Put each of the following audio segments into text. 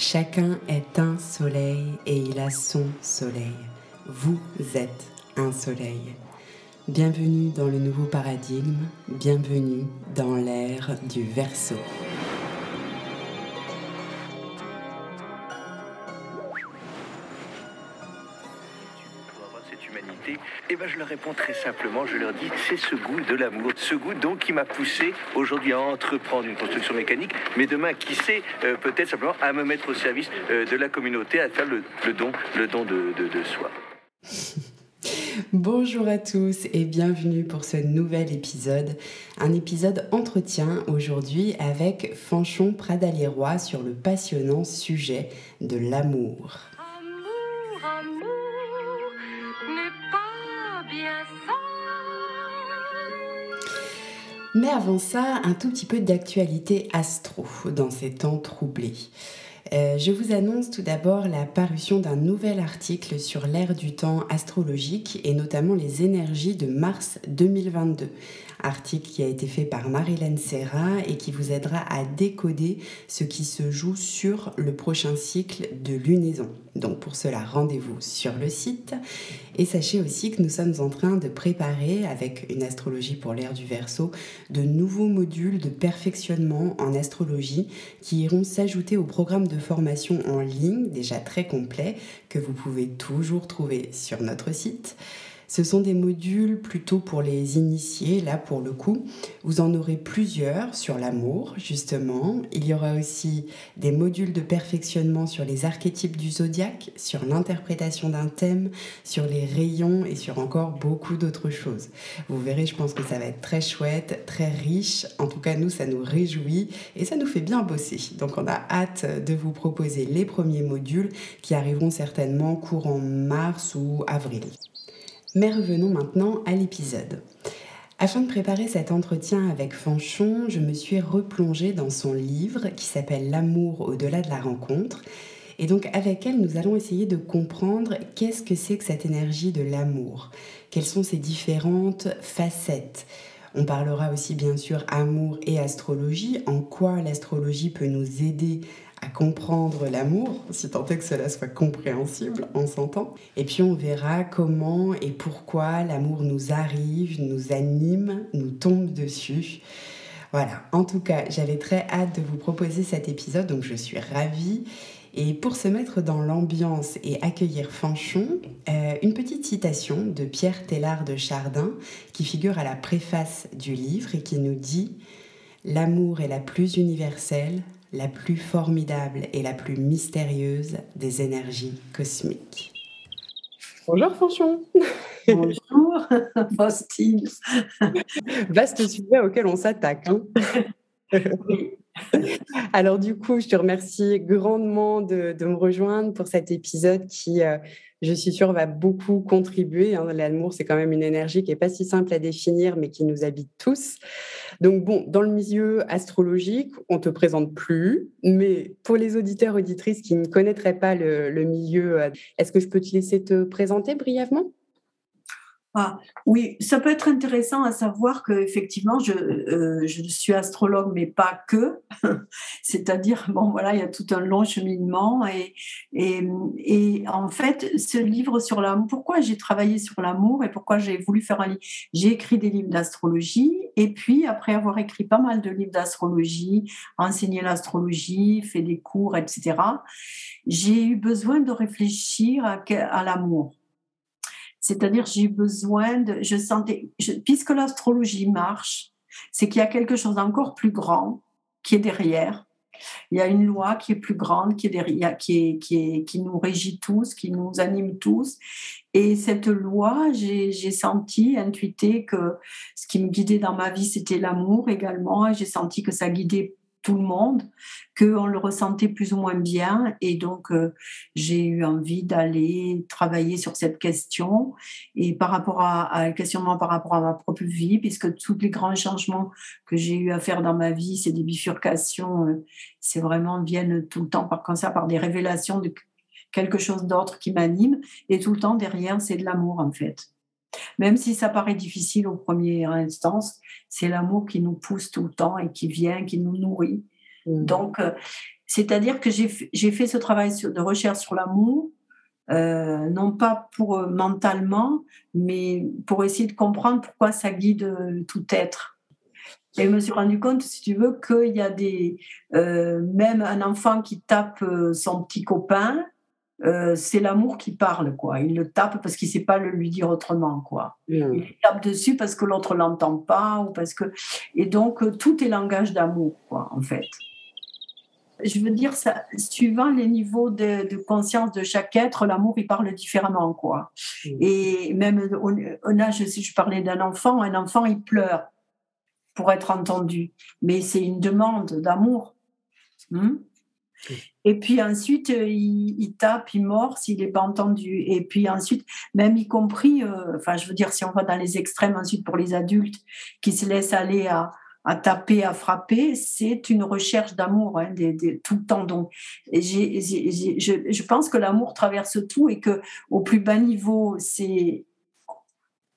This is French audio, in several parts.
Chacun est un soleil et il a son soleil. Vous êtes un soleil. Bienvenue dans le nouveau paradigme, bienvenue dans l'ère du verso. Ben, je leur réponds très simplement, je leur dis c'est ce goût de l'amour, ce goût donc qui m'a poussé aujourd'hui à entreprendre une construction mécanique, mais demain, qui sait, euh, peut-être simplement à me mettre au service euh, de la communauté, à faire le, don, de, de soi. Bonjour à tous et bienvenue pour ce nouvel épisode. Un épisode entretien aujourd'hui avec Fanchon Pradalier-Roy sur le passionnant sujet de l'amour. Mais avant ça, un tout petit peu d'actualité astro dans ces temps troublés. Euh, je vous annonce tout d'abord la parution d'un nouvel article sur l'ère du temps astrologique et notamment les énergies de mars 2022 article qui a été fait par Marilyn Serra et qui vous aidera à décoder ce qui se joue sur le prochain cycle de lunaison. Donc pour cela, rendez-vous sur le site et sachez aussi que nous sommes en train de préparer avec une astrologie pour l'ère du Verseau de nouveaux modules de perfectionnement en astrologie qui iront s'ajouter au programme de formation en ligne déjà très complet que vous pouvez toujours trouver sur notre site. Ce sont des modules plutôt pour les initiés, là pour le coup. Vous en aurez plusieurs sur l'amour, justement. Il y aura aussi des modules de perfectionnement sur les archétypes du zodiaque, sur l'interprétation d'un thème, sur les rayons et sur encore beaucoup d'autres choses. Vous verrez, je pense que ça va être très chouette, très riche. En tout cas, nous, ça nous réjouit et ça nous fait bien bosser. Donc, on a hâte de vous proposer les premiers modules qui arriveront certainement courant mars ou avril. Mais revenons maintenant à l'épisode. Afin de préparer cet entretien avec Fanchon, je me suis replongée dans son livre qui s'appelle L'amour au-delà de la rencontre. Et donc avec elle, nous allons essayer de comprendre qu'est-ce que c'est que cette énergie de l'amour, quelles sont ses différentes facettes? On parlera aussi bien sûr amour et astrologie, en quoi l'astrologie peut nous aider à comprendre l'amour, si tant est que cela soit compréhensible, on s'entend. Et puis on verra comment et pourquoi l'amour nous arrive, nous anime, nous tombe dessus. Voilà, en tout cas, j'avais très hâte de vous proposer cet épisode, donc je suis ravie. Et pour se mettre dans l'ambiance et accueillir Fanchon, euh, une petite citation de Pierre Tellard de Chardin qui figure à la préface du livre et qui nous dit L'amour est la plus universelle, la plus formidable et la plus mystérieuse des énergies cosmiques. Bonjour Fanchon Bonjour Faustine Vaste sujet auquel on s'attaque. Hein. Alors du coup, je te remercie grandement de, me rejoindre pour cet épisode qui, euh, je suis sûre, va beaucoup contribuer. Hein. L'amour, c'est quand même une énergie qui n'est pas si simple à définir, mais qui nous habite tous. Donc bon, dans le milieu astrologique, on te présente plus, mais pour les auditeurs auditrices qui ne connaîtraient pas le milieu, euh, est-ce que je peux te laisser te présenter brièvement? Ah, oui, ça peut être intéressant à savoir que effectivement, je, euh, suis astrologue, mais pas que. C'est-à-dire, bon, voilà, il y a tout un long cheminement. Et, en fait, ce livre sur l'amour, pourquoi j'ai travaillé sur l'amour et pourquoi j'ai voulu faire un livre? J'ai écrit des livres d'astrologie. Et puis, après avoir écrit pas mal de livres d'astrologie, enseigné l'astrologie, fait des cours, etc., j'ai eu besoin de réfléchir à l'amour. C'est-à-dire, j'ai besoin de, je sentais, puisque l'astrologie marche, c'est qu'il y a quelque chose d'encore plus grand qui est derrière. Il y a une loi qui est plus grande, qui est derrière, qui, est, qui, est, qui nous régit tous, qui nous anime tous. Et cette loi, j'ai senti, intuité que ce qui me guidait dans ma vie, c'était l'amour également. J'ai senti que ça guidait tout le monde, qu'on le ressentait plus ou moins bien. Et donc, euh, j'ai eu envie d'aller travailler sur cette question. Et par rapport à, un questionnement par rapport à ma propre vie, puisque tous les grands changements que j'ai eu à faire dans ma vie, c'est des bifurcations, euh, c'est vraiment viennent tout le temps par comme ça, par des révélations de quelque chose d'autre qui m'anime. Et tout le temps derrière, c'est de l'amour en fait. Même si ça paraît difficile au premier instance, c'est l'amour qui nous pousse tout le temps et qui vient, qui nous nourrit. Mmh. Donc, euh, c'est-à-dire que j'ai fait ce travail de recherche sur l'amour, euh, non pas pour mentalement, mais pour essayer de comprendre pourquoi ça guide tout être. Et je me suis rendu compte, si tu veux, qu'il y a des. même un enfant qui tape son petit copain, euh, c'est l'amour qui parle, quoi. Il le tape parce qu'il ne sait pas le lui dire autrement, quoi. Mm. Il tape dessus parce que l'autre l'entend pas ou parce que et donc euh, tout est langage d'amour, quoi, en fait. Je veux dire, ça, suivant les niveaux de, conscience de chaque être, l'amour, il parle différemment, quoi. Mm. Et même au âge, si je parlais d'un enfant, un enfant, il pleure pour être entendu, mais c'est une demande d'amour. Hmm? Et puis ensuite, euh, il, tape, il mord s'il n'est pas entendu. Et puis ensuite, même y compris, euh, je veux dire, si on va dans les extrêmes ensuite pour les adultes qui se laissent aller à, taper, à frapper, c'est une recherche d'amour hein, tout le temps. Donc, je, pense que l'amour traverse tout et que au plus bas niveau, c'est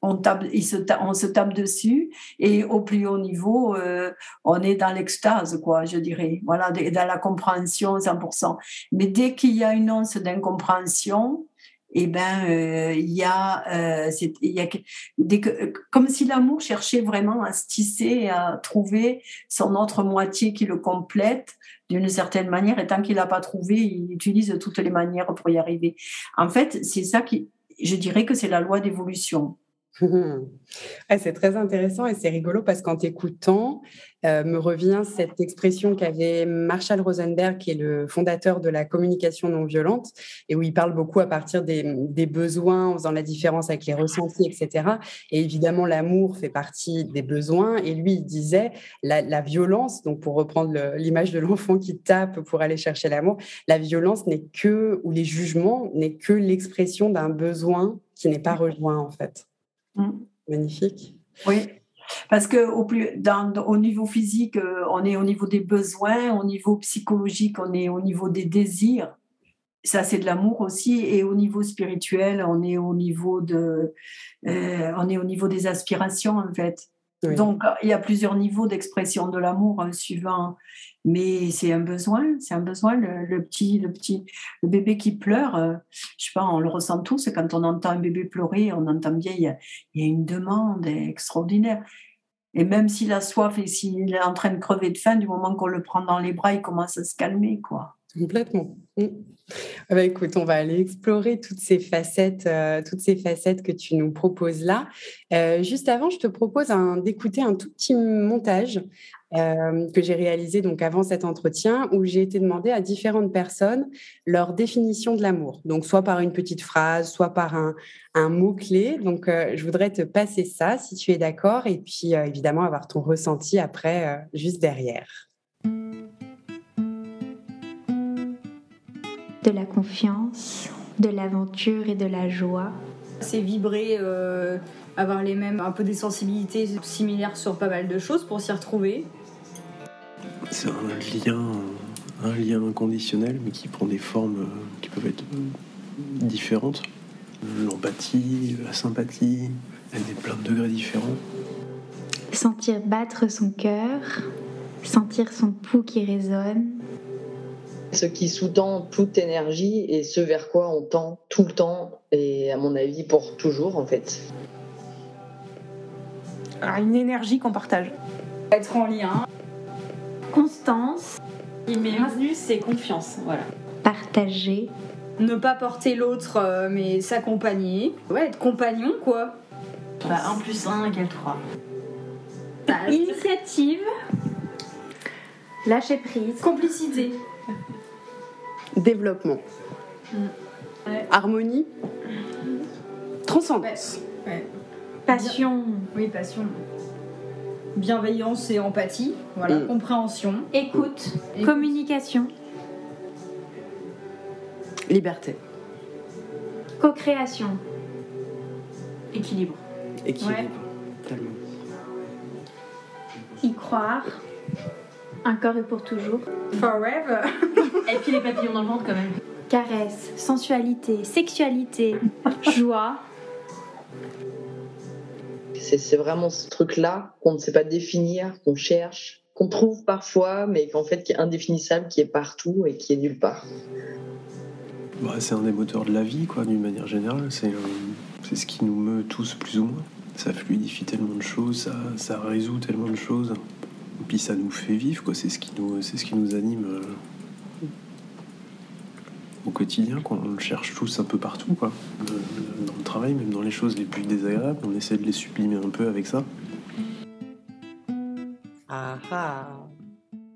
on, tape, se on se tape dessus et au plus haut niveau, euh, on est dans l'extase, quoi, je dirais. Voilà, dans la compréhension 100%. Mais dès qu'il y a une once d'incompréhension, eh ben, euh, il y a, euh, y a que, comme si l'amour cherchait vraiment à se tisser, à trouver son autre moitié qui le complète d'une certaine manière. Et tant qu'il n'a pas trouvé, il utilise toutes les manières pour y arriver. En fait, c'est ça qui, je dirais que c'est la loi d'évolution. c'est très intéressant et c'est rigolo parce qu'en t'écoutant, euh, me revient cette expression qu'avait Marshall Rosenberg, qui est le fondateur de la communication non violente, et où il parle beaucoup à partir des, besoins, en faisant la différence avec les ressentis, etc. Et évidemment, l'amour fait partie des besoins. Et lui, il disait la, violence, donc pour reprendre l'image de l'enfant qui tape pour aller chercher l'amour, la violence n'est que, ou les jugements, n'est que l'expression d'un besoin qui n'est pas rejoint en fait. Mm. Magnifique. Oui, parce que au, plus, dans, au niveau physique, euh, on est au niveau des besoins, au niveau psychologique, on est au niveau des désirs. Ça, c'est de l'amour aussi. Et au niveau spirituel, on est au niveau de, euh, on est au niveau des aspirations en fait. Donc, il y a plusieurs niveaux d'expression de l'amour hein, suivant. Mais c'est un besoin, c'est un besoin. Le, petit, le petit, le bébé qui pleure, euh, je sais pas, on le ressent tous. Quand on entend un bébé pleurer, on entend bien, il y a, il y a une demande extraordinaire. Et même s'il a soif et s'il est en train de crever de faim, du moment qu'on le prend dans les bras, il commence à se calmer, quoi. Complètement. Bah, écoute, on va aller explorer toutes ces facettes, euh, toutes ces facettes que tu nous proposes là. Euh, juste avant, je te propose d'écouter un tout petit montage euh, que j'ai réalisé donc avant cet entretien où j'ai été demandé à différentes personnes leur définition de l'amour. Donc soit par une petite phrase, soit par un, un mot clé. Donc je voudrais te passer ça si tu es d'accord et puis évidemment avoir ton ressenti après juste derrière. De la confiance, de l'aventure et de la joie. C'est vibrer, euh, avoir les mêmes, un peu des sensibilités similaires sur pas mal de choses pour s'y retrouver. C'est un lien, un lien inconditionnel, mais qui prend des formes euh, qui peuvent être euh, différentes. L'empathie, la sympathie, elle est plein de degrés différents. Sentir battre son cœur, sentir son pouls qui résonne, ce qui sous-tend toute énergie et ce vers quoi on tend tout le temps et à mon avis pour toujours en fait. une énergie qu'on partage. Être en lien. Constance. Et bienvenue, c'est confiance. Voilà. Partager. Ne pas porter l'autre, euh, mais s'accompagner. Ouais, être compagnon, quoi. Bah, 1 plus 1 égale 3. Initiative. Lâcher prise. Complicité développement, harmonie, transcendance, passion. Oui, passion. Bienveillance et empathie, voilà, mm. compréhension, écoute, communication, liberté, co-création, équilibre. Équilibre, Y croire, un corps et pour toujours. Forever. et puis les papillons dans le ventre quand même. Caresse, sensualité, sexualité, joie. C'est vraiment ce truc-là qu'on ne sait pas définir, qu'on cherche, qu'on trouve parfois, mais qu'en fait qui est indéfinissable, qui est partout et qui est nulle part. Bah, c'est un des moteurs de la vie, quoi, d'une manière générale. C'est euh, c'est ce qui nous meut tous plus ou moins. Ça fluidifie tellement de choses, ça, ça résout tellement de choses. Et puis ça nous fait vivre, quoi. C'est ce qui nous, c'est ce qui nous anime euh, au quotidien, quoi. On le cherche tous un peu partout, quoi. Euh, Dans le travail, même dans les choses les plus désagréables, on essaie de les sublimer un peu avec ça. Ah ah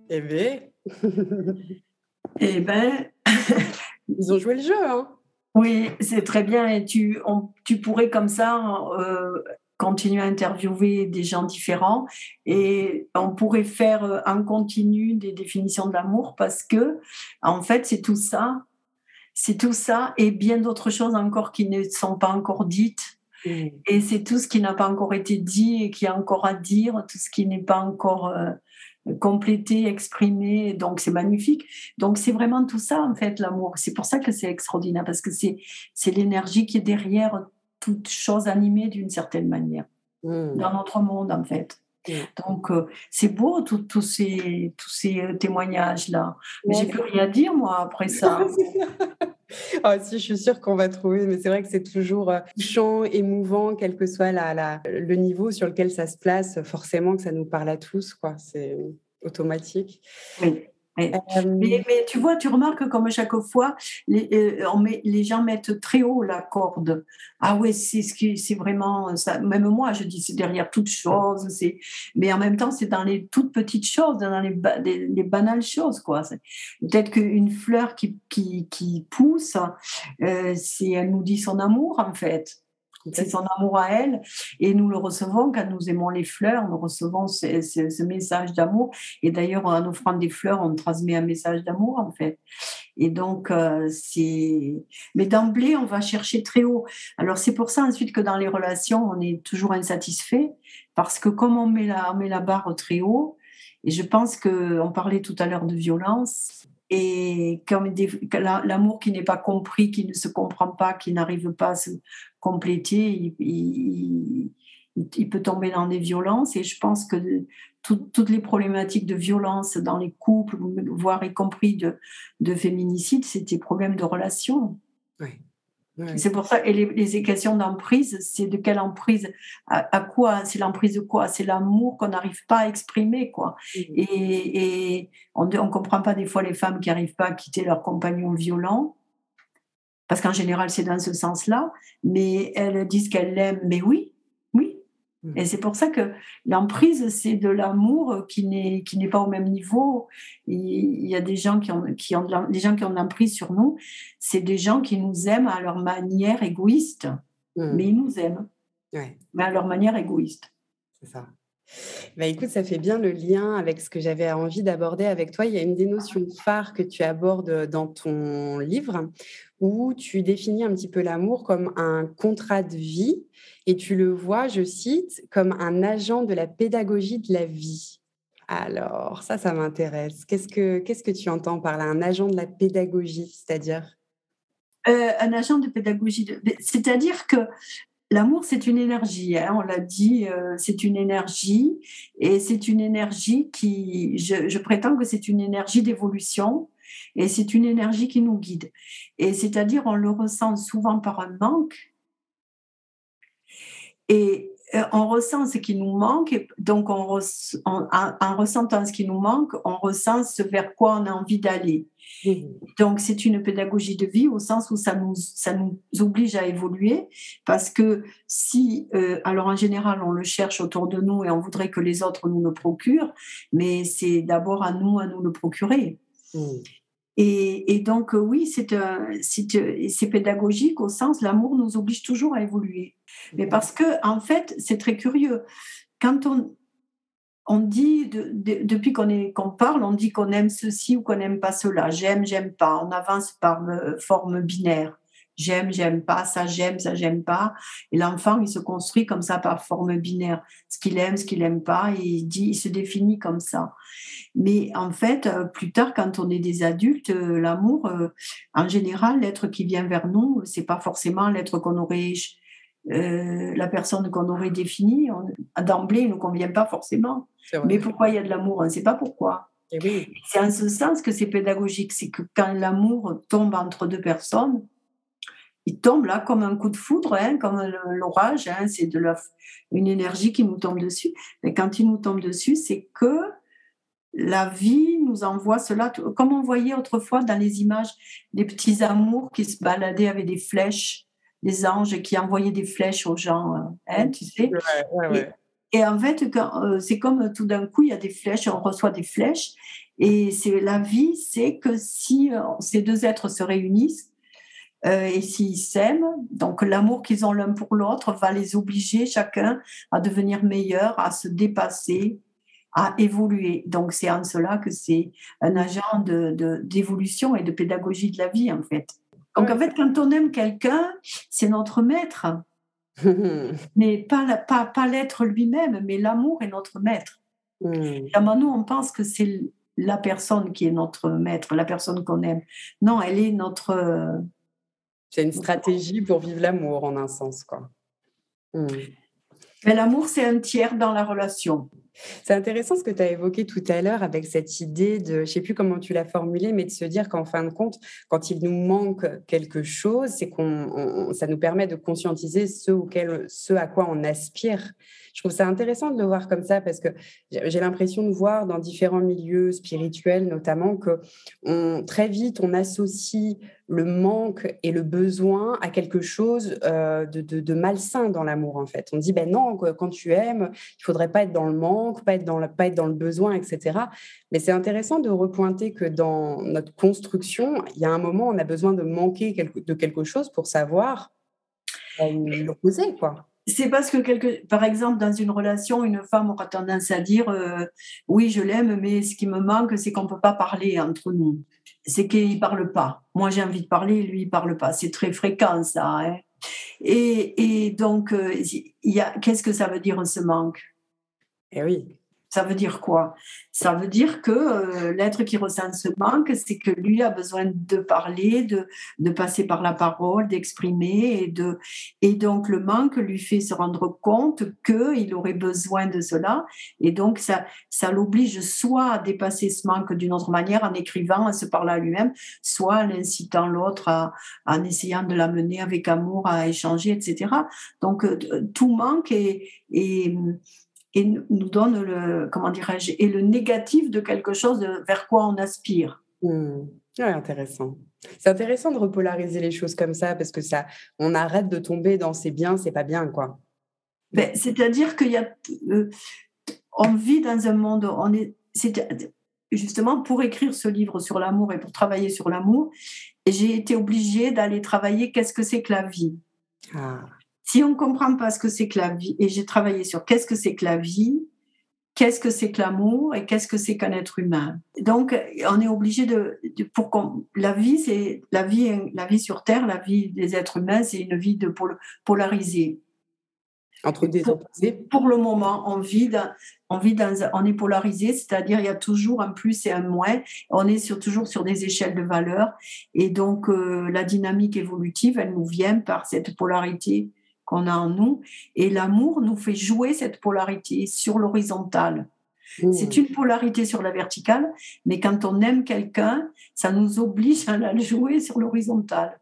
Eh bien, Eh ben, ils ont joué le jeu, hein oui, c'est très bien. Et tu, on- tu pourrais comme ça euh, continuer à interviewer des gens différents et on pourrait faire euh, en continu des définitions de l'amour parce que, en fait, c'est tout ça. C'est tout ça et bien d'autres choses encore qui ne sont pas encore dites. Et c'est tout ce qui n'a pas encore été dit et qui a encore à dire, tout ce qui n'est pas encore euh, complété, exprimé. Donc c'est magnifique. Donc c'est vraiment tout ça en fait l'amour. C'est pour ça que c'est extraordinaire parce que c'est c'est l'énergie qui est derrière toute chose animée d'une certaine manière Mm. dans notre monde en fait. Mm. Donc euh, c'est beau tous ces tous ces euh, témoignages là. Mais j'ai plus rien à dire moi après ça. Ah, si, je suis sûre qu'on va trouver, mais c'est vrai que c'est toujours euh, touchant, émouvant, quel que soit la, la- le niveau sur lequel ça se place, forcément que ça nous parle à tous, quoi. C'est automatique. Oui, Euh, Mais, mais tu vois, tu remarques comme chaque fois, les, euh, on met, les gens mettent très haut la corde. Ah ouais, c'est ce qui, c'est vraiment ça. Même moi, je dis c'est derrière toute chose. C'est, mais en même temps, c'est dans les toutes petites choses, dans les, ba- les, les banales choses, quoi. Peut-être qu'une fleur qui, qui, qui pousse, euh, elle nous dit son amour en fait. C'est son amour à elle. Et nous le recevons quand nous aimons les fleurs, nous recevons ce, ce- ce message d'amour. Et d'ailleurs, en offrant des fleurs, on transmet un message d'amour, en fait. Et donc, euh, c'est. Mais d'emblée, on va chercher très haut. Alors, c'est pour ça ensuite que dans les relations, on est toujours insatisfait, parce que comme on met la, on met la barre très haut, et je pense qu'on parlait tout à l'heure de violence, et comme l'amour qui n'est pas compris, qui ne se comprend pas, qui n'arrive pas à se compléter, il, peut tomber dans des violences. Et je pense que tout- toutes les problématiques de violence dans les couples, voire y compris de, de féminicide, c'est des problèmes de relation. Ouais. C'est pour ça, et les, les questions d'emprise, c'est de quelle emprise, à, à quoi, c'est l'emprise de quoi? C'est l'amour qu'on n'arrive pas à exprimer, quoi. Et, et on ne comprend pas des fois les femmes qui n'arrivent pas à quitter leur compagnon violent, parce qu'en général c'est dans ce sens-là, mais elles disent qu'elles l'aiment, mais oui. Et c'est pour ça que l'emprise, c'est de l'amour qui n'est qui n'est pas au même niveau. Il y a des gens qui ont, qui ont des gens qui ont l'emprise sur nous, c'est des gens qui nous aiment à leur manière égoïste, Mm. mais ils nous aiment, Ouais. mais à leur manière égoïste. C'est ça. Bah, écoute, ça fait bien le lien avec ce que j'avais envie d'aborder avec toi. Il y a une des notions phares que tu abordes dans ton livre où tu définis un petit peu l'amour comme un contrat de vie et tu le vois, je cite, comme un agent de la pédagogie de la vie. Alors, ça, ça m'intéresse. Qu'est-ce que, qu'est-ce que tu entends par là, un agent de la pédagogie, c'est-à-dire? Euh, un agent de pédagogie, c'est-à-dire que l'amour, c'est une énergie, hein, on l'a dit, euh, c'est une énergie, et c'est une énergie qui, je prétends que c'est une énergie d'évolution, et c'est une énergie qui nous guide. Et c'est-à-dire, on le ressent souvent par un manque, et euh, on ressent ce qui nous manque, et donc on res- en- en- en ressentant ce qui nous manque, on ressent ce vers quoi on a envie d'aller. Donc, c'est une pédagogie de vie au sens où ça nous, ça nous oblige à évoluer parce que si, euh, alors en général, on le cherche autour de nous et on voudrait que les autres nous le procurent, mais c'est d'abord à nous à nous le procurer. Et, et donc, euh, oui, c'est c'est euh, c'est pédagogique au sens l'amour nous oblige toujours à évoluer. Mais parce que, en fait, c'est très curieux. Quand on, on dit, de- de- depuis qu'on parle, on dit qu'on aime ceci ou qu'on n'aime pas cela. J'aime, j'aime pas. On avance par euh, forme binaire. J'aime, j'aime pas, ça j'aime, ça j'aime pas. Et l'enfant, il se construit comme ça par forme binaire. Ce qu'il aime, ce qu'il aime pas, et il, dit, il se définit comme ça. Mais en fait, euh, plus tard, quand on est des adultes, euh, l'amour, euh, en général, l'être qui vient vers nous, c'est pas forcément l'être qu'on aurait euh, la personne qu'on aurait définie, d'emblée, ne nous convient pas forcément. Mais pourquoi il y a de l'amour On ne sait pas pourquoi. Oui. C'est en ce sens que c'est pédagogique, c'est que quand l'amour tombe entre deux personnes, il tombe là comme un coup de foudre, hein, comme l'orage, hein, c'est de la, une énergie qui nous tombe dessus. Mais quand il nous tombe dessus, c'est que la vie nous envoie cela, comme on voyait autrefois dans les images des petits amours qui se baladaient avec des flèches, des anges qui envoyaient des flèches aux gens, hein, tu sais. Et, en fait, euh, c'est comme tout d'un coup, il y a des flèches, on reçoit des flèches. Et c'est la vie, c'est que si euh, ces deux êtres se réunissent, euh, et s'ils s'aiment, donc l'amour qu'ils ont l'un pour l'autre va les obliger chacun à devenir meilleur, à se dépasser, à évoluer. Donc c'est en cela que c'est un agent d'évolution de, et de pédagogie de la vie en fait. Donc en fait, quand on aime quelqu'un, c'est notre maître. mais pas, pas, pas l'être lui-même, mais l'amour est notre maître. Mm. nous, on pense que c'est la personne qui est notre maître, la personne qu'on aime. Non, elle est notre... C'est une stratégie pour vivre l'amour, en un sens. quoi. Mm. Mais l'amour, c'est un tiers dans la relation. C'est intéressant ce que tu as évoqué tout à l'heure avec cette idée de, je ne sais plus comment tu l'as formulé, mais de se dire qu'en fin de compte, quand il nous manque quelque chose, c'est qu'on, ça nous permet de conscientiser ce, auquel, ce à quoi on aspire. Je trouve ça intéressant de le voir comme ça parce que j'ai l'impression de voir dans différents milieux spirituels notamment que très vite on associe le manque et le besoin à quelque chose euh, de, malsain dans l'amour en fait. On dit ben non quand tu aimes il faudrait pas être dans le manque, pas être dans le, besoin etc. Mais c'est intéressant de repointer que dans notre construction il y a un moment on a besoin de manquer de quelque chose pour savoir euh, l'opposer quoi c'est parce que, quelque, par exemple, dans une relation, une femme aura tendance à dire euh, Oui, je l'aime, mais ce qui me manque, c'est qu'on peut pas parler entre nous. C'est qu'il parle pas. Moi, j'ai envie de parler, lui, il parle pas. C'est très fréquent, ça. Hein. et, et, donc, euh, qu'est-ce que ça veut dire ce manque? Eh oui. Ça veut dire quoi? Ça veut dire que euh, l'être qui ressent ce manque, c'est que lui a besoin de parler, de, de passer par la parole, d'exprimer, et, de, et donc le manque lui fait se rendre compte qu'il aurait besoin de cela, et donc ça, ça l'oblige soit à dépasser ce manque d'une autre manière en écrivant, en se parlant à lui-même, soit en incitant l'autre, en essayant de l'amener avec amour à échanger, etc. Donc euh, tout manque est, est et nous donne le, comment dirais-je, et le négatif de quelque chose vers quoi on aspire. Mmh. intéressant. C'est intéressant de repolariser les choses comme ça parce que ça, on arrête de tomber dans c'est bien, c'est pas bien, quoi. Ben, c'est-à-dire qu'il y a, euh, on vit dans un monde, on est, justement pour écrire ce livre sur l'amour et pour travailler sur l'amour, j'ai été obligée d'aller travailler qu'est-ce que c'est que la vie. Ah. Si on ne comprend pas ce que c'est que la vie, et j'ai travaillé sur qu'est-ce que c'est que la vie, qu'est-ce que c'est que l'amour et qu'est-ce que c'est qu'un être humain. Donc, on est obligé de, pour la vie, c'est la vie, la vie sur Terre, la vie des êtres humains, c'est une vie de polarisée. Entre des opposés. Pour le moment, on vit, dans, on vit dans, on est polarisé, c'est-à-dire il y a toujours un plus et un moins. On est sur, toujours sur des échelles de valeur, et donc euh, la dynamique évolutive, elle nous vient par cette polarité qu'on a en nous. Et l'amour nous fait jouer cette polarité sur l'horizontale. Mmh. C'est une polarité sur la verticale, mais quand on aime quelqu'un, ça nous oblige à la jouer sur l'horizontale.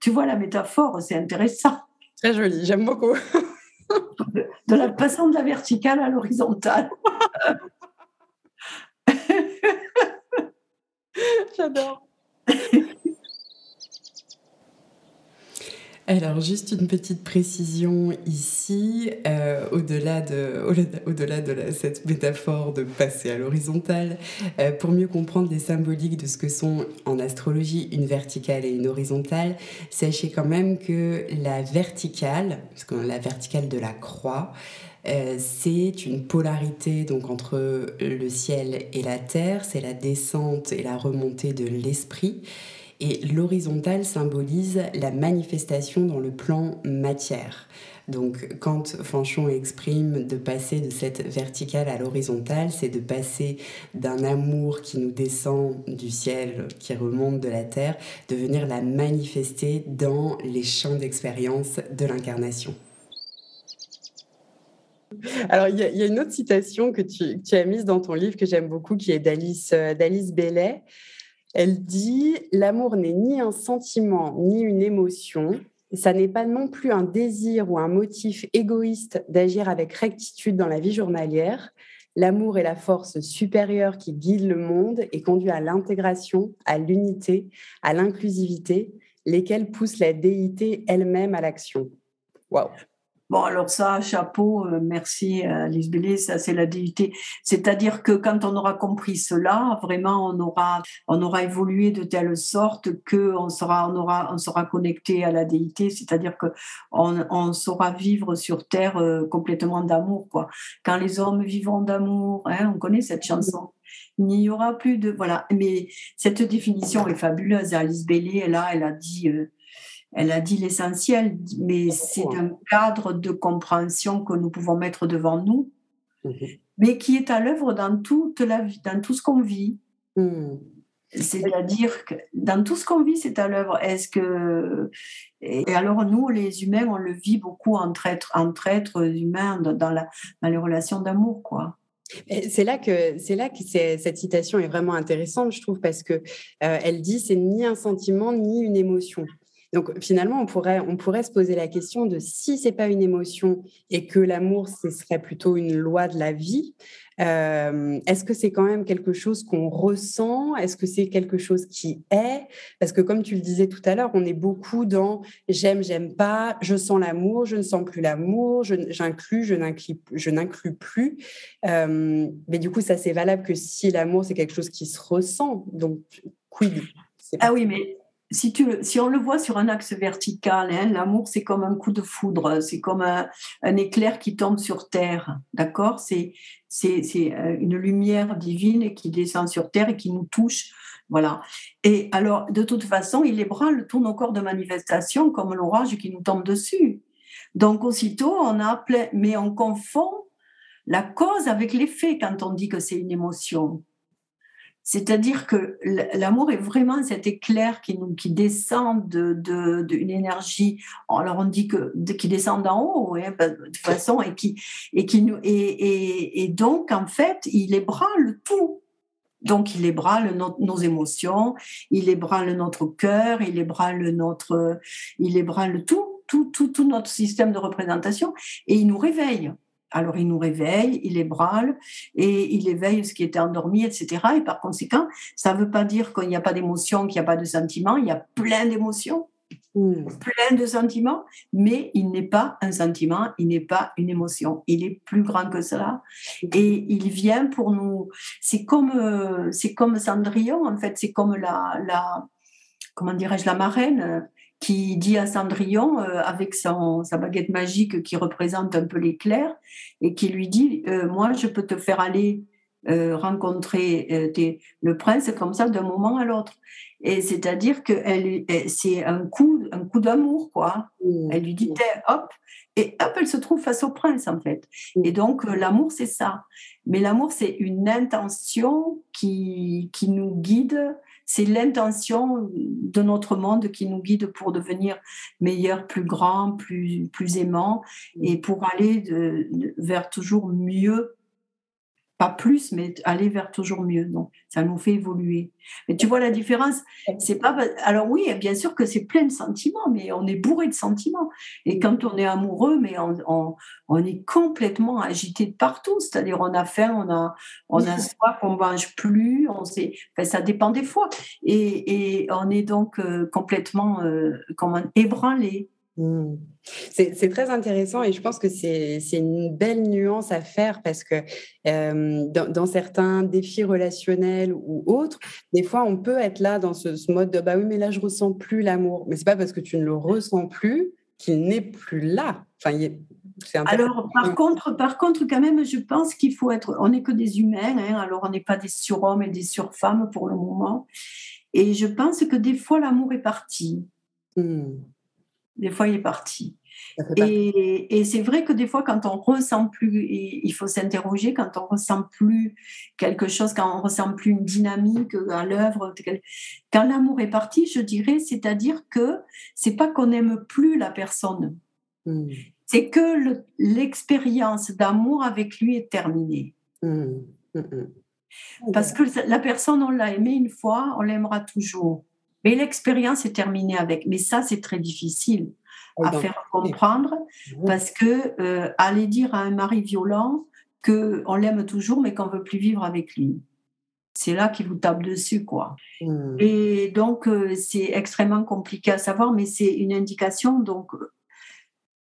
Tu vois la métaphore, c'est intéressant. Très joli, j'aime beaucoup. de, la passant de la verticale à l'horizontale. J'adore. Alors, juste une petite précision ici, euh, au-delà de, au-delà de cette métaphore de passer à l'horizontale, euh, pour mieux comprendre les symboliques de ce que sont en astrologie une verticale et une horizontale, sachez quand même que la verticale, parce la verticale de la croix, euh, c'est une polarité donc entre le ciel et la terre, c'est la descente et la remontée de l'esprit. Et l'horizontale symbolise la manifestation dans le plan matière. Donc quand Fanchon exprime de passer de cette verticale à l'horizontale, c'est de passer d'un amour qui nous descend du ciel, qui remonte de la terre, de venir la manifester dans les champs d'expérience de l'incarnation. Alors, il y, a une autre citation que tu, as mise dans ton livre que j'aime beaucoup, qui est d'Alice euh, Bellet. Elle dit L'amour n'est ni un sentiment ni une émotion, ça n'est pas non plus un désir ou un motif égoïste d'agir avec rectitude dans la vie journalière. L'amour est la force supérieure qui guide le monde et conduit à l'intégration, à l'unité, à l'inclusivité, lesquelles poussent la déité elle-même à l'action. Waouh Bon, alors ça, chapeau, euh, merci euh, Alice Bélé, ça c'est la déité. C'est-à-dire que quand on aura compris cela, vraiment, on aura, on aura évolué de telle sorte que on sera, on aura, on sera connecté à la déité. C'est-à-dire que on, on, saura vivre sur terre euh, complètement d'amour, quoi. Quand les hommes vivront d'amour, hein, on connaît cette chanson. Il n'y aura plus de voilà. Mais cette définition est fabuleuse. Alice Bellé, là, elle a dit elle a dit l'essentiel, mais c'est un cadre de compréhension que nous pouvons mettre devant nous, mhm. mais qui est à l'œuvre dans toute la vie, dans tout ce qu'on vit. Mhm. C'est-à-dire que dans tout ce qu'on vit, c'est à l'œuvre. Est-ce que et alors nous, les humains, on le vit beaucoup entre êtres, entre êtres humains dans, la, dans les relations d'amour, quoi. C'est là que c'est là que cette citation est vraiment intéressante, je trouve, parce que euh, elle dit c'est ni un sentiment ni une émotion. Donc finalement, on pourrait, on pourrait se poser la question de si c'est pas une émotion et que l'amour, ce serait plutôt une loi de la vie, euh, est-ce que c'est quand même quelque chose qu'on ressent? Est-ce que c'est quelque chose qui est? Parce que comme tu le disais tout à l'heure, on est beaucoup dans j'aime, j'aime pas, je sens l'amour, je ne sens plus l'amour, j'inclus, je n'inclus plus. Euh, mais du coup, ça c'est valable que si l'amour c'est quelque chose qui se ressent. Donc, quid? Ah oui, mais si, tu, si on le voit sur un axe vertical, hein, l'amour, c'est comme un coup de foudre, c'est comme un, éclair qui tombe sur terre, d'accord? C'est euh, une lumière divine qui descend sur terre et qui nous touche, voilà. Et alors, de toute façon, il ébranle tout nos corps de manifestation comme l'orage qui nous tombe dessus. Donc, aussitôt, on a plein, mais on confond la cause avec l'effet quand on dit que c'est une émotion. C'est-à-dire que l'amour est vraiment cet éclair qui, nous, qui descend d'une de, de, énergie. Alors on dit que qui descend d'en haut, hein, de toute façon, et qui et qui nous et, et, donc en fait il ébranle tout. Donc il ébranle nos émotions, il ébranle notre cœur, il ébranle notre, il ébranle tout, tout, tout, tout notre système de représentation et il nous réveille. Alors il nous réveille, il ébranle et il éveille ce qui était endormi, etc. Et par conséquent, ça ne veut pas dire qu'il n'y a pas d'émotion, qu'il n'y a pas de sentiments. Il y a plein d'émotions, mmh. plein de sentiments, mais il n'est pas un sentiment, il n'est pas une émotion. Il est plus grand que cela et il vient pour nous. C'est comme euh, c'est comme Cendrillon en fait. C'est comme la la comment dirais-je la marraine qui dit à Cendrillon, euh, avec son, sa baguette magique qui représente un peu l'éclair, et qui lui dit, euh, moi, je peux te faire aller euh, rencontrer le prince comme ça d'un moment à l'autre. Et c'est-à-dire que elle, c'est un coup, un coup d'amour, quoi. Mmh. Elle lui dit, hop, et hop, elle se trouve face au prince, en fait. Mmh. Et donc, l'amour, c'est ça. Mais l'amour, c'est une intention qui, qui nous guide c'est l'intention de notre monde qui nous guide pour devenir meilleur, plus grand, plus, plus aimant et pour aller vers toujours mieux pas plus, mais aller vers toujours mieux. Donc, ça nous fait évoluer. Mais tu vois la différence? C'est pas. Alors oui, bien sûr que c'est plein de sentiments, mais on est bourré de sentiments. Et quand on est amoureux, mais on, on, est complètement agité de partout. C'est-à-dire, on a faim, on a, on a soif, on mange plus. On sait. Enfin, ça dépend des fois. Et, et on est donc euh, complètement euh, comment ébranlé. Mmh. C'est très intéressant et je pense que c'est une belle nuance à faire parce que dans, certains défis relationnels ou autres, des fois on peut être là dans ce, mode de bah oui mais là je ressens plus l'amour, mais c'est pas parce que tu ne le ressens plus qu'il n'est plus là. Enfin, alors, par contre, par contre, quand même, je pense qu'il faut être. On n'est que des humains, hein, alors on n'est pas des surhommes et des surfemmes pour le moment. Et je pense que des fois, l'amour est parti. Hmm. Des fois, il est parti. Et, et c'est vrai que des fois, quand on ressent plus, et il faut s'interroger, quand on ressent plus quelque chose, quand on ressent plus une dynamique à l'œuvre, quand l'amour est parti, je dirais, c'est-à-dire que c'est pas qu'on n'aime plus la personne, Hmm. c'est que le- l'expérience d'amour avec lui est terminée. Hmm. Hmm. Parce que la personne, on l'a aimée une fois, on l'aimera toujours. Mais l'expérience est terminée avec. Mais ça, c'est très difficile à faire comprendre parce que euh, aller dire à un mari violent que on l'aime toujours mais qu'on veut plus vivre avec lui, c'est là qu'il vous tape dessus quoi. Hmm. Et donc euh, c'est extrêmement compliqué à savoir, mais c'est une indication donc.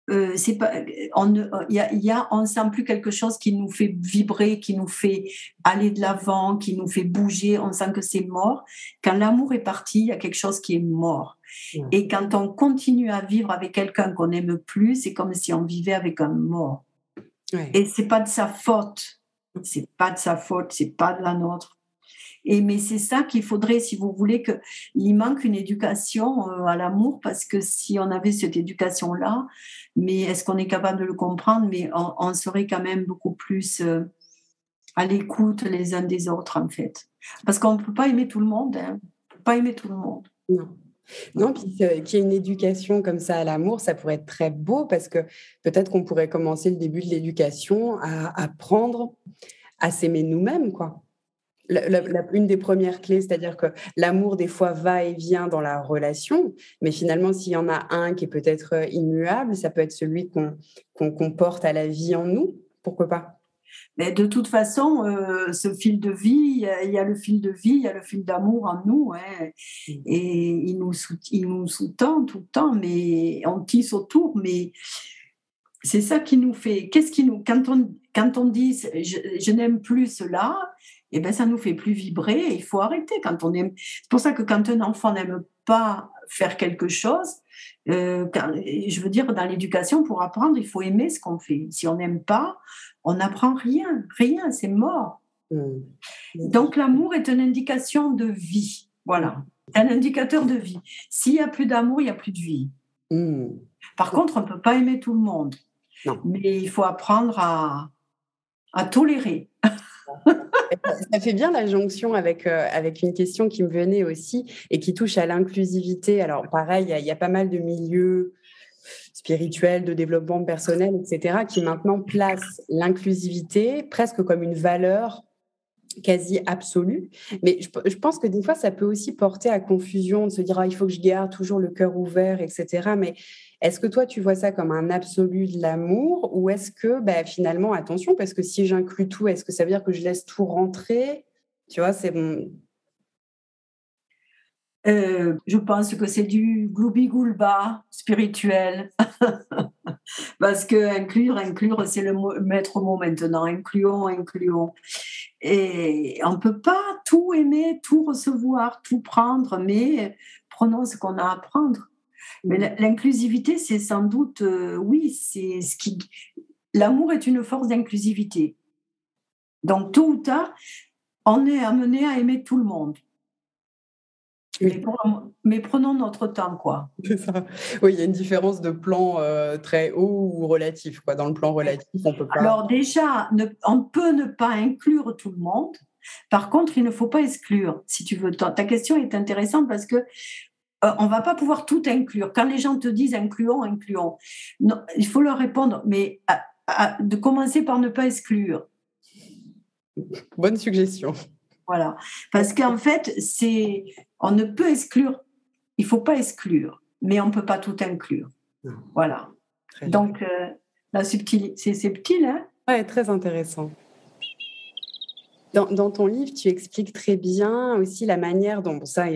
Euh, c'est pas, on y a, y a, on sent plus quelque chose qui nous fait vibrer, qui nous fait aller de l'avant, qui nous fait bouger. On sent que c'est mort. Quand l'amour est parti, il y a quelque chose qui est mort. Et quand on continue à vivre avec quelqu'un qu'on n'aime plus, c'est comme si on vivait avec un mort. Ouais. Et c'est pas de sa faute. C'est pas de sa faute, c'est pas de la nôtre. Et mais c'est ça qu'il faudrait, si vous voulez, que il manque une éducation euh, à l'amour, parce que si on avait cette éducation-là, mais est-ce qu'on est capable de le comprendre? Mais on, serait quand même beaucoup plus euh, à l'écoute les uns des autres, en fait. Parce qu'on ne peut pas aimer tout le monde. Hein. On peut pas aimer tout le monde. Non. Non, puis qu'il y ait une éducation comme ça à l'amour, ça pourrait être très beau parce que peut-être qu'on pourrait commencer le début de l'éducation à apprendre à s'aimer nous-mêmes, quoi. La- la- la- une des premières clés, c'est-à-dire que l'amour, des fois, va et vient dans la relation, mais finalement, s'il y en a un qui est peut-être euh, immuable, ça peut être celui qu'on qu'on porte à la vie en nous. Pourquoi pas? Mais de toute façon, euh, ce fil de vie, il y, a, il y a le fil de vie, il y a le fil d'amour en nous. hein. Et il nous, il nous sous-tend tout le temps, mais on tisse autour. Mais c'est ça qui nous fait. Qu'est-ce qui nous. Quand on, quand on dit je, je n'aime plus cela, eh ben, ça nous fait plus vibrer. et Il faut arrêter quand on aime. C'est pour ça que quand un enfant n'aime pas faire quelque chose, euh, quand- je veux dire, dans l'éducation, pour apprendre, il faut aimer ce qu'on fait. Si on n'aime pas, on n'apprend rien, rien, c'est mort. Hmm. Donc l'amour est une indication de vie. Voilà, un indicateur de vie. S'il n'y a plus d'amour, il n'y a plus de vie. Hmm. Par contre, on ne peut pas aimer tout le monde. Non. Mais il faut apprendre à, à tolérer. Ça fait bien la jonction avec, euh, avec une question qui me venait aussi et qui touche à l'inclusivité. Alors, pareil, il y a- pas mal de milieux spirituels, de développement personnel, etc., qui maintenant placent l'inclusivité presque comme une valeur quasi absolue. Mais je, je pense que des fois, ça peut aussi porter à confusion de se dire, ah, il faut que je garde toujours le cœur ouvert, etc. Mais est-ce que toi, tu vois ça comme un absolu de l'amour ou est-ce que bah, finalement, attention, parce que si j'inclus tout, est-ce que ça veut dire que je laisse tout rentrer? Tu vois, c'est bon. Euh, je pense que c'est du gloubi-goulba spirituel. Parce que inclure, inclure, c'est le mot- maître mot maintenant. Incluons, incluons. Et on ne peut pas tout aimer, tout recevoir, tout prendre, mais prenons ce qu'on a à prendre. Mais la- l'inclusivité, c'est sans doute, euh, oui, c'est ce qui. L'amour est une force d'inclusivité. Donc, tôt ou tard, on est amené à aimer tout le monde. Mais, pour- mais prenons notre temps, quoi. C'est ça. Oui, il y a une différence de plan euh, très haut ou relatif. Quoi. Dans le plan relatif, on peut pas. Alors déjà, ne- on peut ne pas inclure tout le monde. Par contre, il ne faut pas exclure, si tu veux. Ta, ta question est intéressante parce que euh, on va pas pouvoir tout inclure. Quand les gens te disent incluons, incluons, non, il faut leur répondre, mais à- à- de commencer par ne pas exclure. Bonne suggestion. Voilà. Parce qu'en fait, c'est, on ne peut exclure, il faut pas exclure, mais on peut pas tout inclure. Non. Voilà. Très. Donc, euh, la subtilité, c'est subtil, hein? Ouais, très intéressant. Dans, ton livre, tu expliques très bien aussi la manière dont, bon, ça,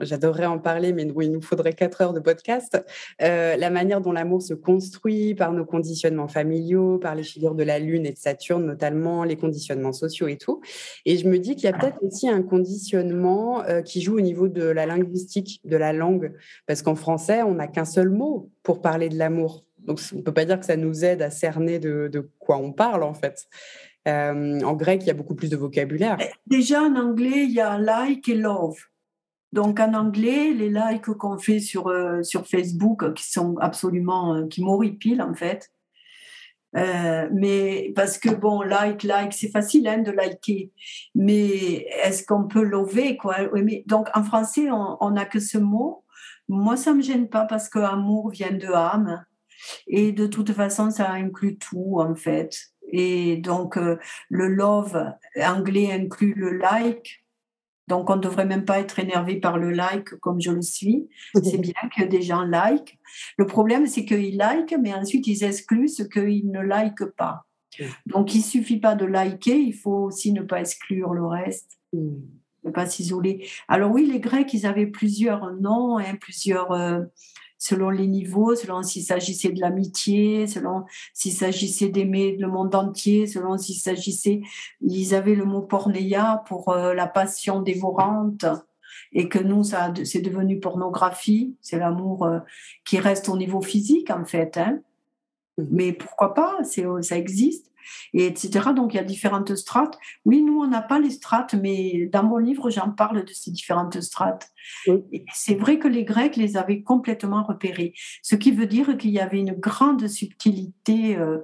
j'adorerais en parler, mais il nous faudrait quatre heures de podcast, euh, la manière dont l'amour se construit par nos conditionnements familiaux, par les figures de la Lune et de Saturne notamment, les conditionnements sociaux et tout. Et je me dis qu'il y a peut-être aussi un conditionnement euh, qui joue au niveau de la linguistique, de la langue, parce qu'en français, on n'a qu'un seul mot pour parler de l'amour. Donc, on ne peut pas dire que ça nous aide à cerner de quoi on parle, en fait. Euh, en grec, il y a beaucoup plus de vocabulaire. Déjà, en anglais, il y a like et love. Donc en anglais, les likes qu'on fait sur, euh, sur Facebook, qui sont absolument, euh, qui m'horripilent en fait. Euh, mais parce que bon, like, like, c'est facile hein, de liker, mais est-ce qu'on peut lover quoi? Donc en français, on n'a que ce mot. Moi, ça me gêne pas parce que amour vient de âme et de toute façon, ça inclut tout en fait. Et donc le love anglais inclut le like. Donc, on ne devrait même pas être énervé par le like comme je le suis. C'est bien que des gens like. Le problème, c'est qu'ils like, mais ensuite, ils excluent ce qu'ils ne like pas. Donc, il ne suffit pas de liker, il faut aussi ne pas exclure le reste, mm. ne pas s'isoler. Alors oui, les Grecs, ils avaient plusieurs noms, hein, plusieurs... Euh, selon les niveaux, selon s'il s'agissait de l'amitié, selon s'il s'agissait d'aimer le monde entier, selon s'il s'agissait, ils avaient le mot pornéia pour euh, la passion dévorante et que nous, ça, c'est devenu pornographie, c'est l'amour euh, qui reste au niveau physique en fait. Hein. Mmh. Mais pourquoi pas, c'est, ça existe et etc. Donc il y a différentes strates. Oui, nous, on n'a pas les strates, mais dans mon livre, j'en parle de ces différentes strates. C'est vrai que les Grecs les avaient complètement repérées, ce qui veut dire qu'il y avait une grande subtilité. Euh,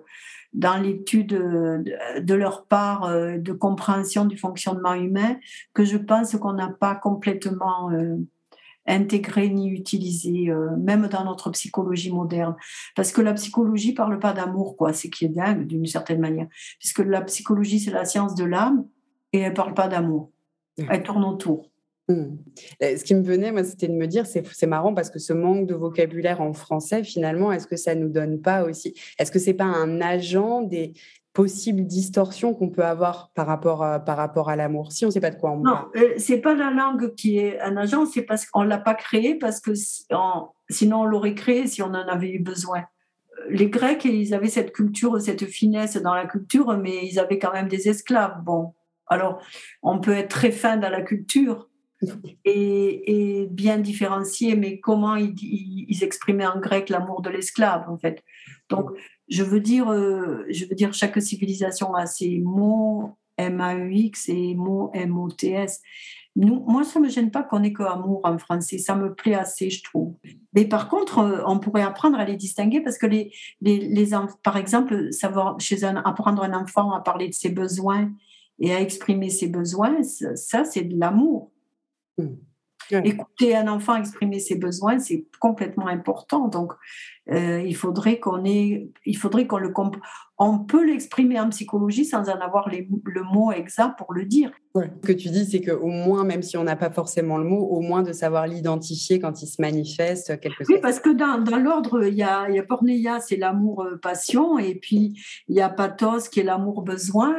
dans l'étude de, leur part euh, de compréhension du fonctionnement humain que je pense qu'on n'a pas complètement euh, intégré ni utilisé, euh, même dans notre psychologie moderne. Parce que la psychologie parle pas d'amour, quoi, c'est qui est dingue d'une certaine manière. Puisque la psychologie, c'est la science de l'âme et elle parle pas d'amour. Elle tourne autour. Mmh. Ce qui me venait, moi, c'était de me dire, c'est marrant parce que ce manque de vocabulaire en français, finalement, est-ce que ça nous donne pas aussi, est-ce que c'est pas un agent des, possibles distorsions qu'on peut avoir par rapport à, par rapport à l'amour si on ne sait pas de quoi on parle Non, euh, c'est pas la langue qui est un agent, c'est parce qu'on l'a pas créé parce que sinon on l'aurait créé si on en avait eu besoin. Les Grecs, ils avaient cette culture, cette finesse dans la culture, mais ils avaient quand même des esclaves. Bon, alors on peut être très fin dans la culture, et, et, bien différencier, mais comment ils, ils, exprimaient en grec l'amour de l'esclave, en fait. Donc, je veux dire, euh, je veux dire, chaque civilisation a ses mots M-A-U-X et mots M-O-T-S. Nous, moi, ça ne me gêne pas qu'on ait que amour en français. Ça me plaît assez, je trouve. Mais par contre, euh, on pourrait apprendre à les distinguer parce que, les, les, les par exemple, savoir chez un, apprendre un enfant à parler de ses besoins et à exprimer ses besoins, ça, c'est de l'amour. Mmh. Écouter un enfant exprimer ses besoins, c'est complètement important. Donc, euh, il faudrait qu'on ait, il faudrait qu'on le on peut l'exprimer en psychologie sans en avoir le mot exact pour le dire. Ce que tu dis, c'est qu'au moins, même si on n'a pas forcément le mot, au moins de savoir l'identifier quand il se manifeste. Quelque oui, parce que dans, dans l'ordre, il y a, il y a pornéia, c'est l'amour-passion, et puis il y a pathos, qui est l'amour-besoin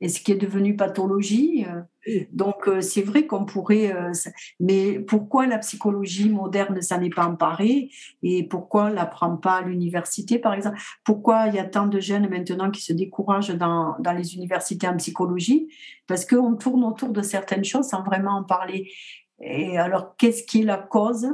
et ce qui est devenu pathologie. Euh, donc, euh, c'est vrai qu'on pourrait. Euh, mais pourquoi la psychologie moderne ne s'en est pas emparée et pourquoi on ne l'apprend pas à l'université, par exemple? Pourquoi il y a tant de jeunes maintenant qui se découragent dans, dans les universités en psychologie? Parce qu'on tourne autour de certaines choses sans vraiment en parler. Et alors, qu'est-ce qui est la cause?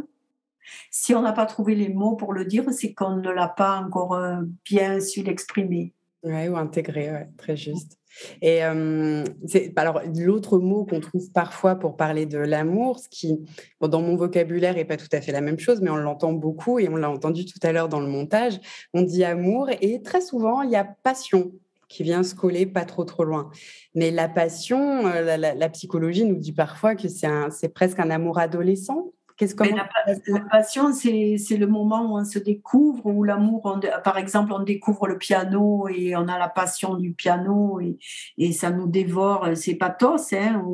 Si on n'a pas trouvé les mots pour le dire, c'est qu'on ne l'a pas encore bien su l'exprimer. Oui, ou intégrer, ouais, très juste. Et alors, l'autre mot qu'on trouve parfois pour parler de l'amour, ce qui, dans mon vocabulaire, n'est pas tout à fait la même chose, mais on l'entend beaucoup et on l'a entendu tout à l'heure dans le montage, on dit amour et très souvent, il y a passion qui vient se coller pas trop trop loin. Mais la passion, la, psychologie nous dit parfois que c'est presque un amour adolescent, la, passion, c'est le moment où on se découvre, où l'amour, par exemple, on découvre le piano et on a la passion du piano et, et ça nous dévore. C'est pathos, hein,